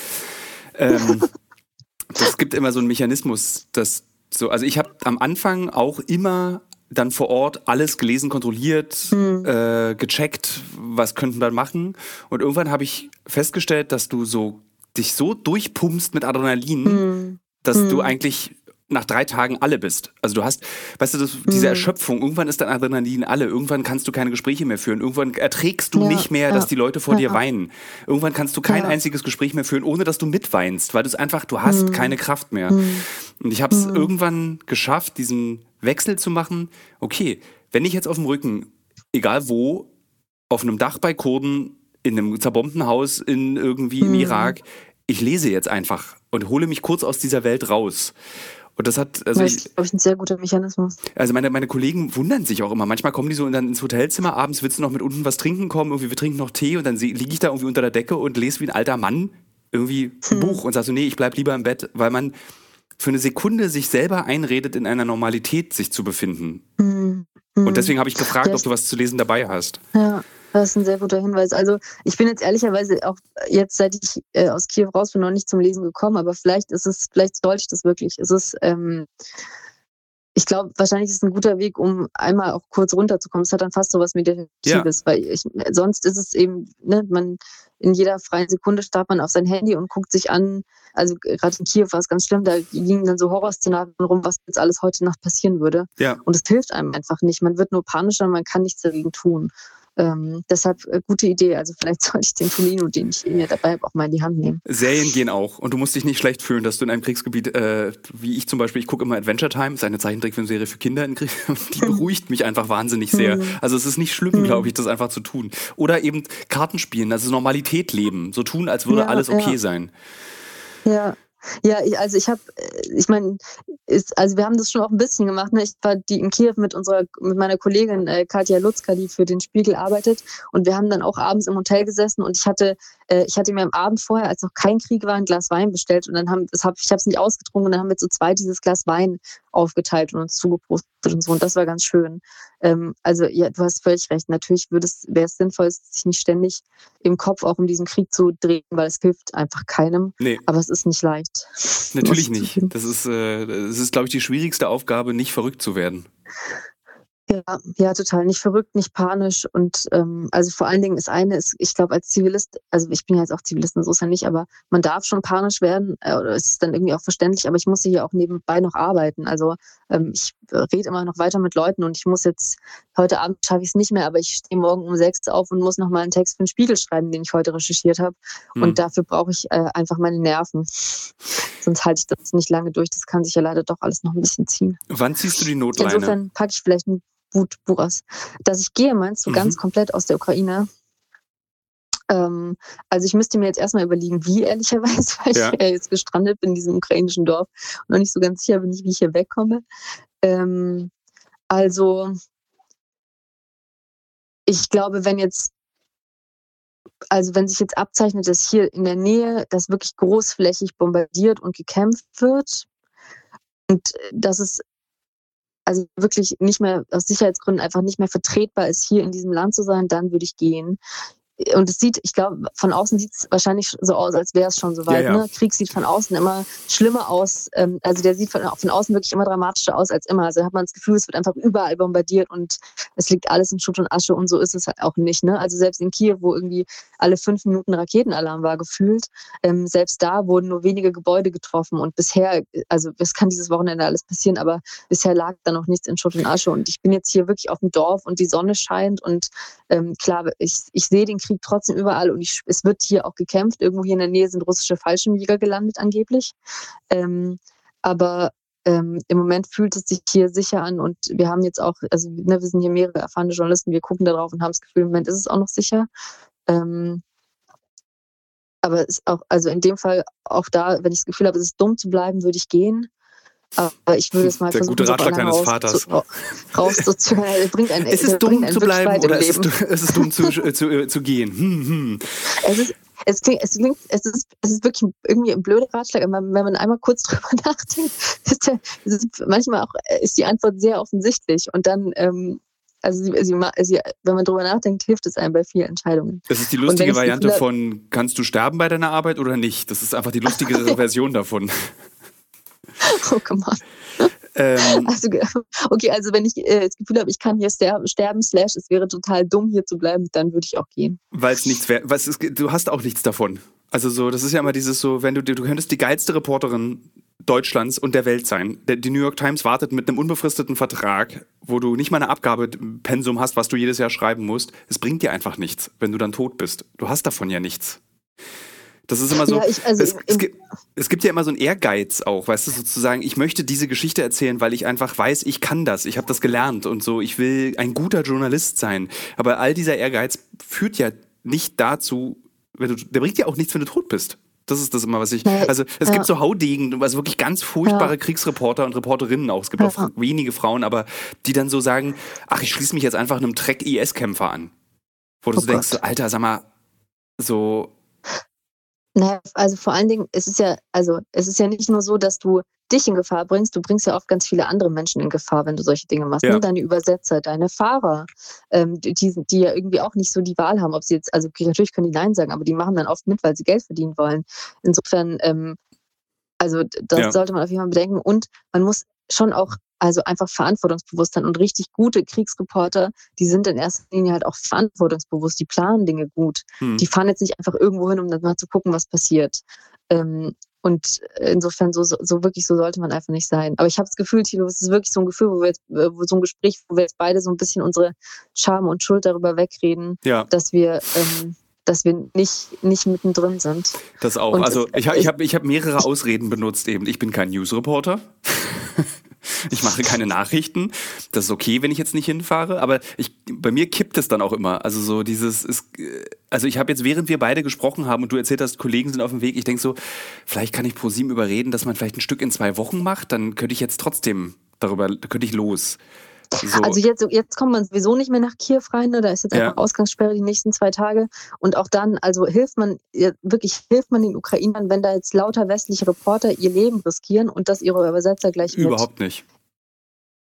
ähm, das gibt immer so einen Mechanismus dass so also ich habe am Anfang auch immer dann vor Ort alles gelesen, kontrolliert, mhm. äh, gecheckt, was könnten wir machen. Und irgendwann habe ich festgestellt, dass du so dich so durchpumpst mit Adrenalin, mhm. dass mhm. du eigentlich nach drei Tagen alle bist. Also du hast, weißt du, das, diese mhm. Erschöpfung, irgendwann ist dein Adrenalin alle, irgendwann kannst du keine Gespräche mehr führen, irgendwann erträgst du ja, nicht mehr, dass die Leute vor ja, dir weinen. Irgendwann kannst du kein einziges Gespräch mehr führen, ohne dass du mitweinst, weil du es einfach, du hast mhm. keine Kraft mehr. Mhm. Und ich habe es mhm. irgendwann geschafft, diesen Wechsel zu machen. Okay, wenn ich jetzt auf dem Rücken, egal wo, auf einem Dach bei Kurden, in einem zerbombten Haus in irgendwie im mhm. Irak, ich lese jetzt einfach und hole mich kurz aus dieser Welt raus. Und das hat, also das ist, glaube ich, ein sehr guter Mechanismus. Also meine, meine Kollegen wundern sich auch immer. Manchmal kommen die so dann ins Hotelzimmer, abends willst du noch mit unten was trinken kommen, irgendwie wir trinken noch Tee und dann liege ich da irgendwie unter der Decke und lese wie ein alter Mann irgendwie ein hm. Buch und sag so, nee, ich bleib lieber im Bett, weil man für eine Sekunde sich selber einredet, in einer Normalität sich zu befinden. Hm. Hm. Und deswegen habe ich gefragt, ja. ob du was zu lesen dabei hast. Ja. Das ist ein sehr guter Hinweis. Also ich bin jetzt ehrlicherweise auch jetzt, seit ich äh, aus Kiew raus bin, noch nicht zum Lesen gekommen, aber vielleicht ist es, vielleicht sollte ich das wirklich. Es ist, ähm, ich glaube, wahrscheinlich ist es ein guter Weg, um einmal auch kurz runterzukommen. Es hat dann fast so was Meditatives, ja. weil ich, sonst ist es eben, ne, man in jeder freien Sekunde starrt man auf sein Handy und guckt sich an. Also gerade in Kiew war es ganz schlimm, da gingen dann so Horrorszenarien rum, was jetzt alles heute Nacht passieren würde. Ja. Und es hilft einem einfach nicht. Man wird nur panischer und man kann nichts dagegen tun. Ähm, deshalb äh, gute Idee. Also vielleicht sollte ich den Tonino, den ich mir dabei habe, auch mal in die Hand nehmen. Serien gehen auch. Und du musst dich nicht schlecht fühlen, dass du in einem Kriegsgebiet, äh, wie ich zum Beispiel, ich gucke immer Adventure Time, ist eine Zeichentrickfilmserie für Kinder in Krieg. Die beruhigt mich einfach wahnsinnig sehr. Mhm. Also es ist nicht schlimm, glaube ich, das einfach zu tun. Oder eben Karten spielen, also Normalität leben. So tun, als würde ja, alles okay ja. sein. Ja, ja, ich, also ich habe, äh, ich meine, also wir haben das schon auch ein bisschen gemacht. Ne? Ich war die in Kiew mit unserer, mit meiner Kollegin äh, Katja Lutzka, die für den Spiegel arbeitet, und wir haben dann auch abends im Hotel gesessen und ich hatte, ich hatte mir am Abend vorher, als noch kein Krieg war, ein Glas Wein bestellt und dann haben, das hab, ich habe es nicht ausgetrunken und dann haben wir zu zweit dieses Glas Wein aufgeteilt und uns zugepostet und so und das war ganz schön. Ähm, also ja, du hast völlig recht. Natürlich wäre es sinnvoll, sich nicht ständig im Kopf auch um diesen Krieg zu drehen, weil es hilft einfach keinem. Nee. Aber es ist nicht leicht. Natürlich nicht. Das ist, äh, das ist, glaube ich, die schwierigste Aufgabe, nicht verrückt zu werden. Ja, ja, total. Nicht verrückt, nicht panisch. Und ähm, also vor allen Dingen ist eine, ist, ich glaube, als Zivilist, also ich bin ja jetzt auch Zivilist, so ist ja nicht, aber man darf schon panisch werden, äh, oder es ist dann irgendwie auch verständlich, aber ich muss hier auch nebenbei noch arbeiten. Also ähm, ich rede immer noch weiter mit Leuten und ich muss jetzt, heute Abend schaffe ich es nicht mehr, aber ich stehe morgen um sechs auf und muss nochmal einen Text für den Spiegel schreiben, den ich heute recherchiert habe. Mhm. Und dafür brauche ich äh, einfach meine Nerven. Sonst halte ich das nicht lange durch. Das kann sich ja leider doch alles noch ein bisschen ziehen. Wann ziehst du die Notleine? Insofern packe ich vielleicht ein Wut Buras. Dass ich gehe, meinst du, mhm. ganz komplett aus der Ukraine? Ähm, also ich müsste mir jetzt erstmal überlegen, wie ehrlicherweise, weil ja. ich ja jetzt gestrandet bin in diesem ukrainischen Dorf und noch nicht so ganz sicher bin, wie ich hier wegkomme. Ähm, also ich glaube, wenn jetzt, also wenn sich jetzt abzeichnet, dass hier in der Nähe das wirklich großflächig bombardiert und gekämpft wird und dass es also wirklich nicht mehr aus Sicherheitsgründen einfach nicht mehr vertretbar ist, hier in diesem Land zu sein, dann würde ich gehen und es sieht, ich glaube, von außen sieht es wahrscheinlich so aus, als wäre es schon soweit. Ja, ja. Ne? Krieg sieht von außen immer schlimmer aus. Ähm, also der sieht von, von außen wirklich immer dramatischer aus als immer. Also da hat man das Gefühl, es wird einfach überall bombardiert und es liegt alles in Schutt und Asche und so ist es halt auch nicht. Ne? Also selbst in Kiew, wo irgendwie alle fünf Minuten Raketenalarm war gefühlt, ähm, selbst da wurden nur wenige Gebäude getroffen und bisher, also es kann dieses Wochenende alles passieren, aber bisher lag da noch nichts in Schutt und Asche und ich bin jetzt hier wirklich auf dem Dorf und die Sonne scheint und ähm, klar, ich, ich sehe den Krieg trotzdem überall und ich, es wird hier auch gekämpft. Irgendwo hier in der Nähe sind russische Fallschirmjäger gelandet angeblich. Ähm, aber ähm, im Moment fühlt es sich hier sicher an und wir haben jetzt auch, also ne, wir sind hier mehrere erfahrene Journalisten, wir gucken da drauf und haben das Gefühl, im Moment ist es auch noch sicher. Ähm, aber ist auch, also in dem Fall auch da, wenn ich das Gefühl habe, es ist dumm zu bleiben, würde ich gehen. Aber ich würde es mal Der versuchen, gute Ratschlag deines Vaters. Zu, raus zu, bringt ein, Ist es bringt dumm einen zu bleiben oder ist es, ist es dumm zu, äh, zu, äh, zu gehen? Hm, hm. Es ist, es klingt, es klingt, es ist, es ist wirklich irgendwie ein blöder Ratschlag, aber wenn man einmal kurz drüber nachdenkt, ist der, ist manchmal auch, äh, ist die Antwort sehr offensichtlich und dann, ähm, also sie, sie, sie, wenn man drüber nachdenkt, hilft es einem bei vielen Entscheidungen. Das ist die lustige Variante von, kannst du sterben bei deiner Arbeit oder nicht? Das ist einfach die lustigere Version davon. Oh, come on. Ähm, Also, okay, also wenn ich äh, das Gefühl habe, ich kann hier sterben, sterben, slash, es wäre total dumm, hier zu bleiben, dann würde ich auch gehen. Weil es nichts ist, du hast auch nichts davon. Also so, das ist ja immer dieses so, wenn du, du könntest die geilste Reporterin Deutschlands und der Welt sein. Die New York Times wartet mit einem unbefristeten Vertrag, wo du nicht mal eine Abgabepensum hast, was du jedes Jahr schreiben musst. Es bringt dir einfach nichts, wenn du dann tot bist. Du hast davon ja nichts. Das ist immer so. Ja, ich- also es, es, gibt, es gibt ja immer so einen Ehrgeiz auch, weißt du, sozusagen, ich möchte diese Geschichte erzählen, weil ich einfach weiß, ich kann das, ich habe das gelernt und so, ich will ein guter Journalist sein. Aber all dieser Ehrgeiz führt ja nicht dazu, wenn du, der bringt dir auch nichts, wenn du tot bist. Das ist das immer, was ich. Also es ja. gibt so Haudegen, also wirklich ganz furchtbare Ja. Kriegsreporter und Reporterinnen auch. Es gibt Ja. auch wenige Frauen, aber die dann so sagen, ach, ich schließe mich jetzt einfach einem Track IS-Kämpfer an. Wo du Oh so denkst, Gott. Alter, sag mal, so, Naja, also vor allen Dingen, es ist ja, also es ist ja nicht nur so, dass du dich in Gefahr bringst, du bringst ja oft ganz viele andere Menschen in Gefahr, wenn du solche Dinge machst. Ja. Ne? Deine Übersetzer, deine Fahrer, ähm, die, die ja irgendwie auch nicht so die Wahl haben, ob sie jetzt, also natürlich können die Nein sagen, aber die machen dann oft mit, weil sie Geld verdienen wollen. Insofern, ähm, also das Ja. sollte man auf jeden Fall bedenken. Und man muss schon auch also einfach verantwortungsbewusst sein und richtig gute Kriegsreporter, die sind in erster Linie halt auch verantwortungsbewusst, die planen Dinge gut. hm. Die fahren jetzt nicht einfach irgendwo hin, um dann mal zu gucken, was passiert. Ähm, und insofern so, so, wirklich so sollte man einfach nicht sein. Aber ich habe das Gefühl, Tilo, es ist wirklich so ein Gefühl, wo wir jetzt, äh, wo so ein Gespräch, wo wir jetzt beide so ein bisschen unsere Scham und Schuld darüber wegreden, ja. dass wir, ähm, dass wir nicht, nicht mittendrin sind. Das auch. Und also ich ich- habe ich hab mehrere Ausreden benutzt eben. Ich bin kein Newsreporter. ich mache keine Nachrichten. Das ist okay, wenn ich jetzt nicht hinfahre. Aber ich, bei mir kippt es dann auch immer. Also so dieses, ist, also ich habe jetzt, während wir beide gesprochen haben und du erzählt hast, Kollegen sind auf dem Weg, ich denke so, vielleicht kann ich ProSieben überreden, dass man vielleicht ein Stück in zwei Wochen macht. Dann könnte ich jetzt trotzdem darüber, könnte ich los. So. Also jetzt, jetzt kommt man sowieso nicht mehr nach Kiew rein, ne? da ist jetzt Ja. einfach Ausgangssperre die nächsten zwei Tage. Und auch dann, also hilft man, ja, wirklich hilft man den Ukrainern, wenn da jetzt lauter westliche Reporter ihr Leben riskieren und das ihre Übersetzer gleich mit. Überhaupt nicht.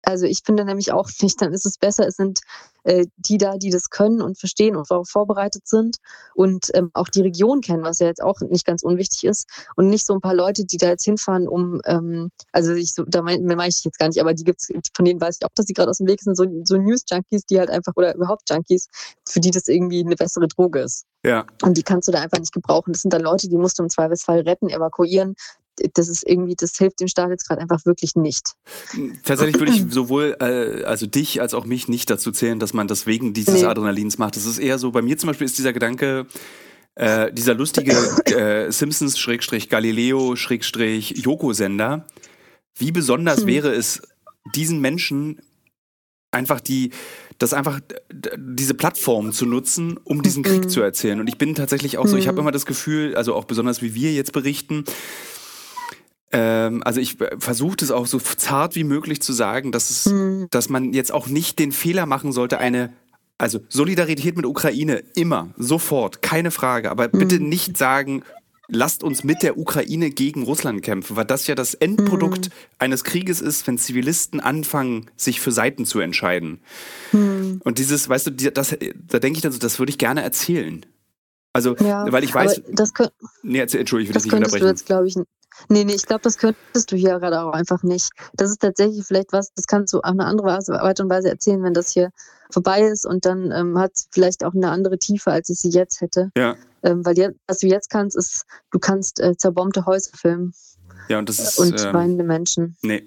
Also ich finde nämlich auch nicht, dann ist es besser, es sind äh, die da, die das können und verstehen und darauf vorbereitet sind und ähm, auch die Region kennen, was ja jetzt auch nicht ganz unwichtig ist und nicht so ein paar Leute, die da jetzt hinfahren, um, ähm, also ich so, da meine mein ich jetzt gar nicht, aber die gibt's, von denen weiß ich auch, dass die gerade aus dem Weg sind, so, so News-Junkies, die halt einfach, oder überhaupt Junkies, für die das irgendwie eine bessere Droge ist. Ja. Und die kannst du da einfach nicht gebrauchen. Das sind dann Leute, die musst du im Zweifelsfall retten, evakuieren. Das ist irgendwie, das hilft dem Staat jetzt gerade einfach wirklich nicht. Tatsächlich würde ich sowohl äh, also dich als auch mich nicht dazu zählen, dass man das wegen dieses Nee. Adrenalins macht. Das ist eher so, bei mir zum Beispiel ist dieser Gedanke, äh, dieser lustige äh, Simpsons-Galileo-Joko-Sender, wie besonders Hm. wäre es, diesen Menschen einfach die, das einfach diese Plattform zu nutzen, um diesen Krieg Mhm. zu erzählen. Und ich bin tatsächlich auch so, ich habe Mhm. immer das Gefühl, also auch besonders wie wir jetzt berichten, also ich versuche es auch so zart wie möglich zu sagen, dass es, Hm. dass man jetzt auch nicht den Fehler machen sollte, eine also Solidarität mit Ukraine immer, sofort, keine Frage, aber bitte Mhm. nicht sagen, lasst uns mit der Ukraine gegen Russland kämpfen, weil das ja das Endprodukt Mhm. eines Krieges ist, wenn Zivilisten anfangen, sich für Seiten zu entscheiden. Hm. Und dieses, weißt du, das, da denke ich dann so, das würde ich gerne erzählen. Also, Ja, weil ich weiß, das, nee, erzähl, Entschuldigung, ich will das dich nicht könntest du unterbrechen. jetzt, glaube ich, nee, nee, ich glaube, das könntest du hier gerade auch einfach nicht. Das ist tatsächlich vielleicht was, das kannst du auf eine andere Art und Weise erzählen, wenn das hier vorbei ist und dann ähm, hat es vielleicht auch eine andere Tiefe, als es sie jetzt hätte. Ja, Ähm, weil jetzt, was du jetzt kannst, ist, du kannst äh, zerbombte Häuser filmen ja, und das ist, und ähm, weinende Menschen. nee,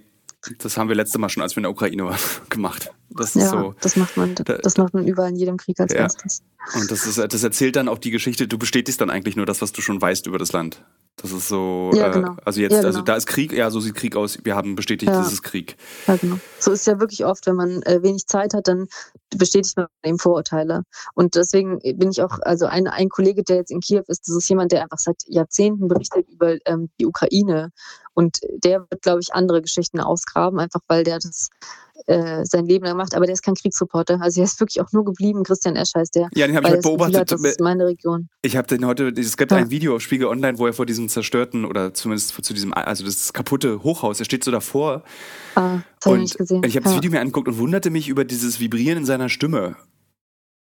Das haben wir letzte Mal schon, als wir in der Ukraine waren, gemacht. Das ist ja, so. Das macht man, das macht man überall in jedem Krieg als ja. erstes. Und das ist, das erzählt dann auch die Geschichte, du bestätigst dann eigentlich nur das, was du schon weißt über das Land. Das ist so, ja, äh, genau. äh, also jetzt, ja, also genau. also da ist Krieg, ja, so sieht Krieg aus. Wir haben bestätigt, ja. das ist Krieg. Ja, genau. So ist ja wirklich oft, wenn man äh, wenig Zeit hat, dann bestätigt man eben Vorurteile. Und deswegen bin ich auch, also ein, ein Kollege, der jetzt in Kiew ist, das ist jemand, der einfach seit Jahrzehnten berichtet über ähm, die Ukraine. Und der wird, glaube ich, andere Geschichten ausgraben, einfach weil der das äh, sein Leben lang macht, aber der ist kein Kriegsreporter. Also er ist wirklich auch nur geblieben. Christian Esch heißt der. Ja, den habe ich heute beobachtet. Hat, das ist meine Region. Ich habe den heute, es gibt ja. ein Video auf Spiegel Online, wo er vor diesem zerstörten oder zumindest zu diesem, also das kaputte Hochhaus, er steht so davor. Ah, das habe ich nicht gesehen. Ich habe ja. das Video mir angeguckt und wunderte mich über dieses Vibrieren in seiner Stimme.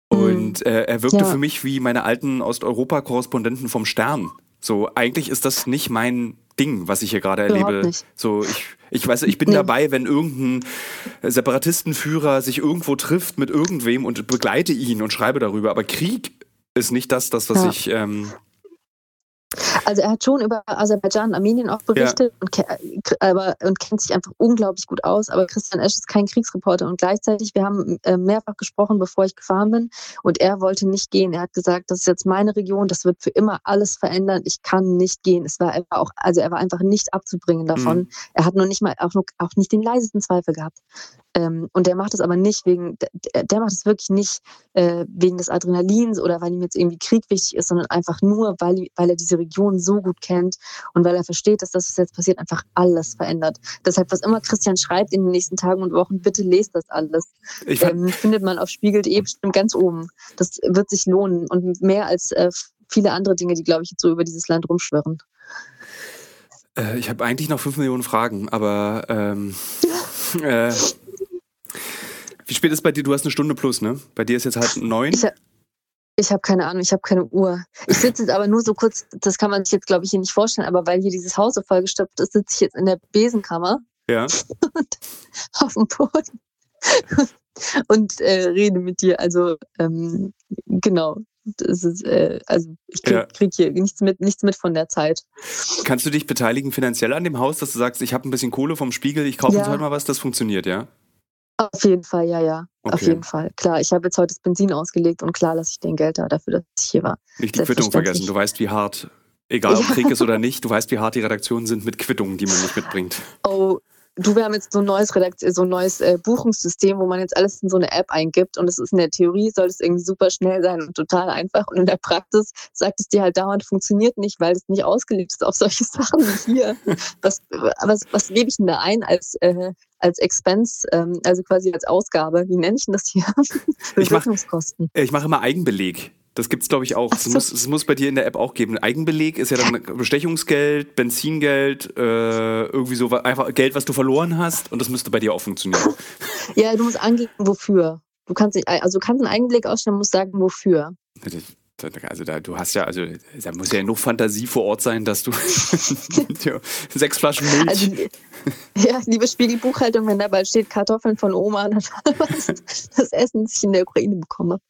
Und äh, er wirkte ja. für mich wie meine alten Osteuropa-Korrespondenten vom Stern. So, eigentlich ist das nicht mein Ding, was ich hier gerade erlebe. So, ich, ich weiß, ich bin nee. dabei, wenn irgendein Separatistenführer sich irgendwo trifft mit irgendwem und begleite ihn und schreibe darüber. Aber Krieg ist nicht das, das was ja. ich ähm, also er hat schon über Aserbaidschan und Armenien auch berichtet ja. und, aber, und kennt sich einfach unglaublich gut aus. Aber Christian Esch ist kein Kriegsreporter und gleichzeitig, wir haben äh, mehrfach gesprochen, bevor ich gefahren bin und er wollte nicht gehen. Er hat gesagt, das ist jetzt meine Region, das wird für immer alles verändern. Ich kann nicht gehen. Es war einfach auch, also er war einfach nicht abzubringen davon. Mhm. Er hat noch nicht mal auch, auch nicht den leisesten Zweifel gehabt. Ähm, und der macht es aber nicht wegen, der, der macht es wirklich nicht äh, wegen des Adrenalins oder weil ihm jetzt irgendwie Krieg wichtig ist, sondern einfach nur, weil, weil er diese Region so gut kennt und weil er versteht, dass das, was jetzt passiert, einfach alles verändert. Deshalb, was immer Christian schreibt in den nächsten Tagen und Wochen, bitte lest das alles. Ähm, findet man auf spiegel.de bestimmt ganz oben. Das wird sich lohnen und mehr als äh, viele andere Dinge, die, glaube ich, jetzt so über dieses Land rumschwirren. Äh, ich habe eigentlich noch fünf Millionen Fragen, aber ähm, äh, wie spät ist bei dir? Du hast eine Stunde plus, ne? Bei dir ist jetzt halt neun. Ich, ich habe keine Ahnung, ich habe keine Uhr. Ich sitze jetzt aber nur so kurz, das kann man sich jetzt, glaube ich, hier nicht vorstellen, aber weil hier dieses Haus so vollgestopft ist, sitze ich jetzt in der Besenkammer. Ja. Und auf dem Boden. und äh, rede mit dir. Also, ähm, genau. Das ist, äh, also ich krieg, ja. krieg, hier nichts mit, nichts mit von der Zeit. Kannst du dich beteiligen finanziell an dem Haus, dass du sagst, ich habe ein bisschen Kohle vom Spiegel, ich kaufe ja. uns heute mal was, das funktioniert, ja? Auf jeden Fall, ja, ja. Okay. Auf jeden Fall. Klar, ich habe jetzt heute das Benzin ausgelegt und klar lasse ich den Geld da dafür, dass ich hier war. Nicht die Quittung vergessen. Du weißt, wie hart, egal ob ja. Krieg ist oder nicht, du weißt, wie hart die Redaktionen sind mit Quittungen, die man nicht mitbringt. Oh, du, wir haben jetzt so ein neues, Redakt so ein neues äh, Buchungssystem, wo man jetzt alles in so eine App eingibt und es ist in der Theorie, soll es irgendwie super schnell sein und total einfach und in der Praxis sagt es dir halt dauernd, funktioniert nicht, weil es nicht ausgelegt ist auf solche Sachen wie hier. was, was, was gebe ich denn da ein als, äh, als Expense, ähm, also quasi als Ausgabe? Wie nenne ich denn das hier? ich mache mach immer Eigenbeleg. Das gibt es, glaube ich, auch. Es so. muss, muss bei dir in der App auch geben. Eigenbeleg ist ja dann Bestechungsgeld, Benzingeld, äh, irgendwie so einfach Geld, was du verloren hast. Und das müsste bei dir auch funktionieren. Ja, du musst angeben, wofür. Du kannst nicht, also kannst einen Eigenbeleg ausstellen, musst sagen, wofür. Also da, du hast ja, also da muss ja noch Fantasie vor Ort sein, dass du sechs Flaschen Milch. Also, ja, liebe Spiegelbuchhaltung, wenn da bald steht Kartoffeln von Oma, dann das Essen, das ich in der Ukraine bekomme.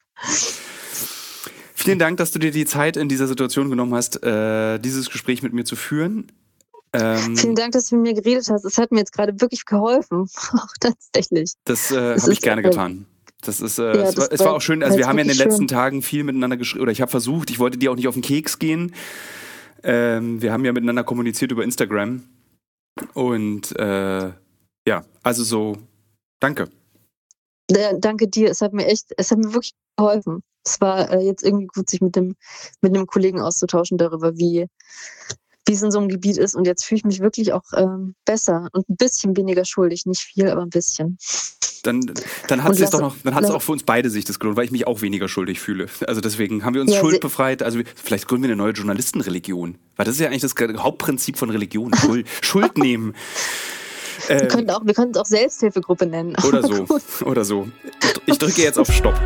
Vielen Dank, dass du dir die Zeit in dieser Situation genommen hast, äh, dieses Gespräch mit mir zu führen. Ähm, Vielen Dank, dass du mit mir geredet hast. Es hat mir jetzt gerade wirklich geholfen. Auch tatsächlich. Das äh, habe ich gerne äh, getan. Das ist, äh, ja, es, war, es war auch schön, also wir haben ja in den letzten schön. Tagen viel miteinander geschrieben, oder ich habe versucht, ich wollte dir auch nicht auf den Keks gehen. Ähm, wir haben ja miteinander kommuniziert über Instagram. Und äh, ja, also so, danke. Ja, danke dir. Es hat mir echt, es hat mir wirklich geholfen. Es war äh, jetzt irgendwie gut, sich mit dem, mit einem Kollegen auszutauschen darüber, wie, wie es in so einem Gebiet ist. Und jetzt fühle ich mich wirklich auch ähm, besser und ein bisschen weniger schuldig. Nicht viel, aber ein bisschen. Dann, dann hat es doch noch, dann hat es auch für uns beide sich das gelohnt, weil ich mich auch weniger schuldig fühle. Also deswegen haben wir uns ja, Schuld befreit. Also vielleicht gründen wir eine neue Journalistenreligion. Weil das ist ja eigentlich das Hauptprinzip von Religion. Schuld, Schuld nehmen. Wir, ähm, können auch, wir können es auch Selbsthilfegruppe nennen. Oder so. Oder so. Ich drücke jetzt auf Stopp.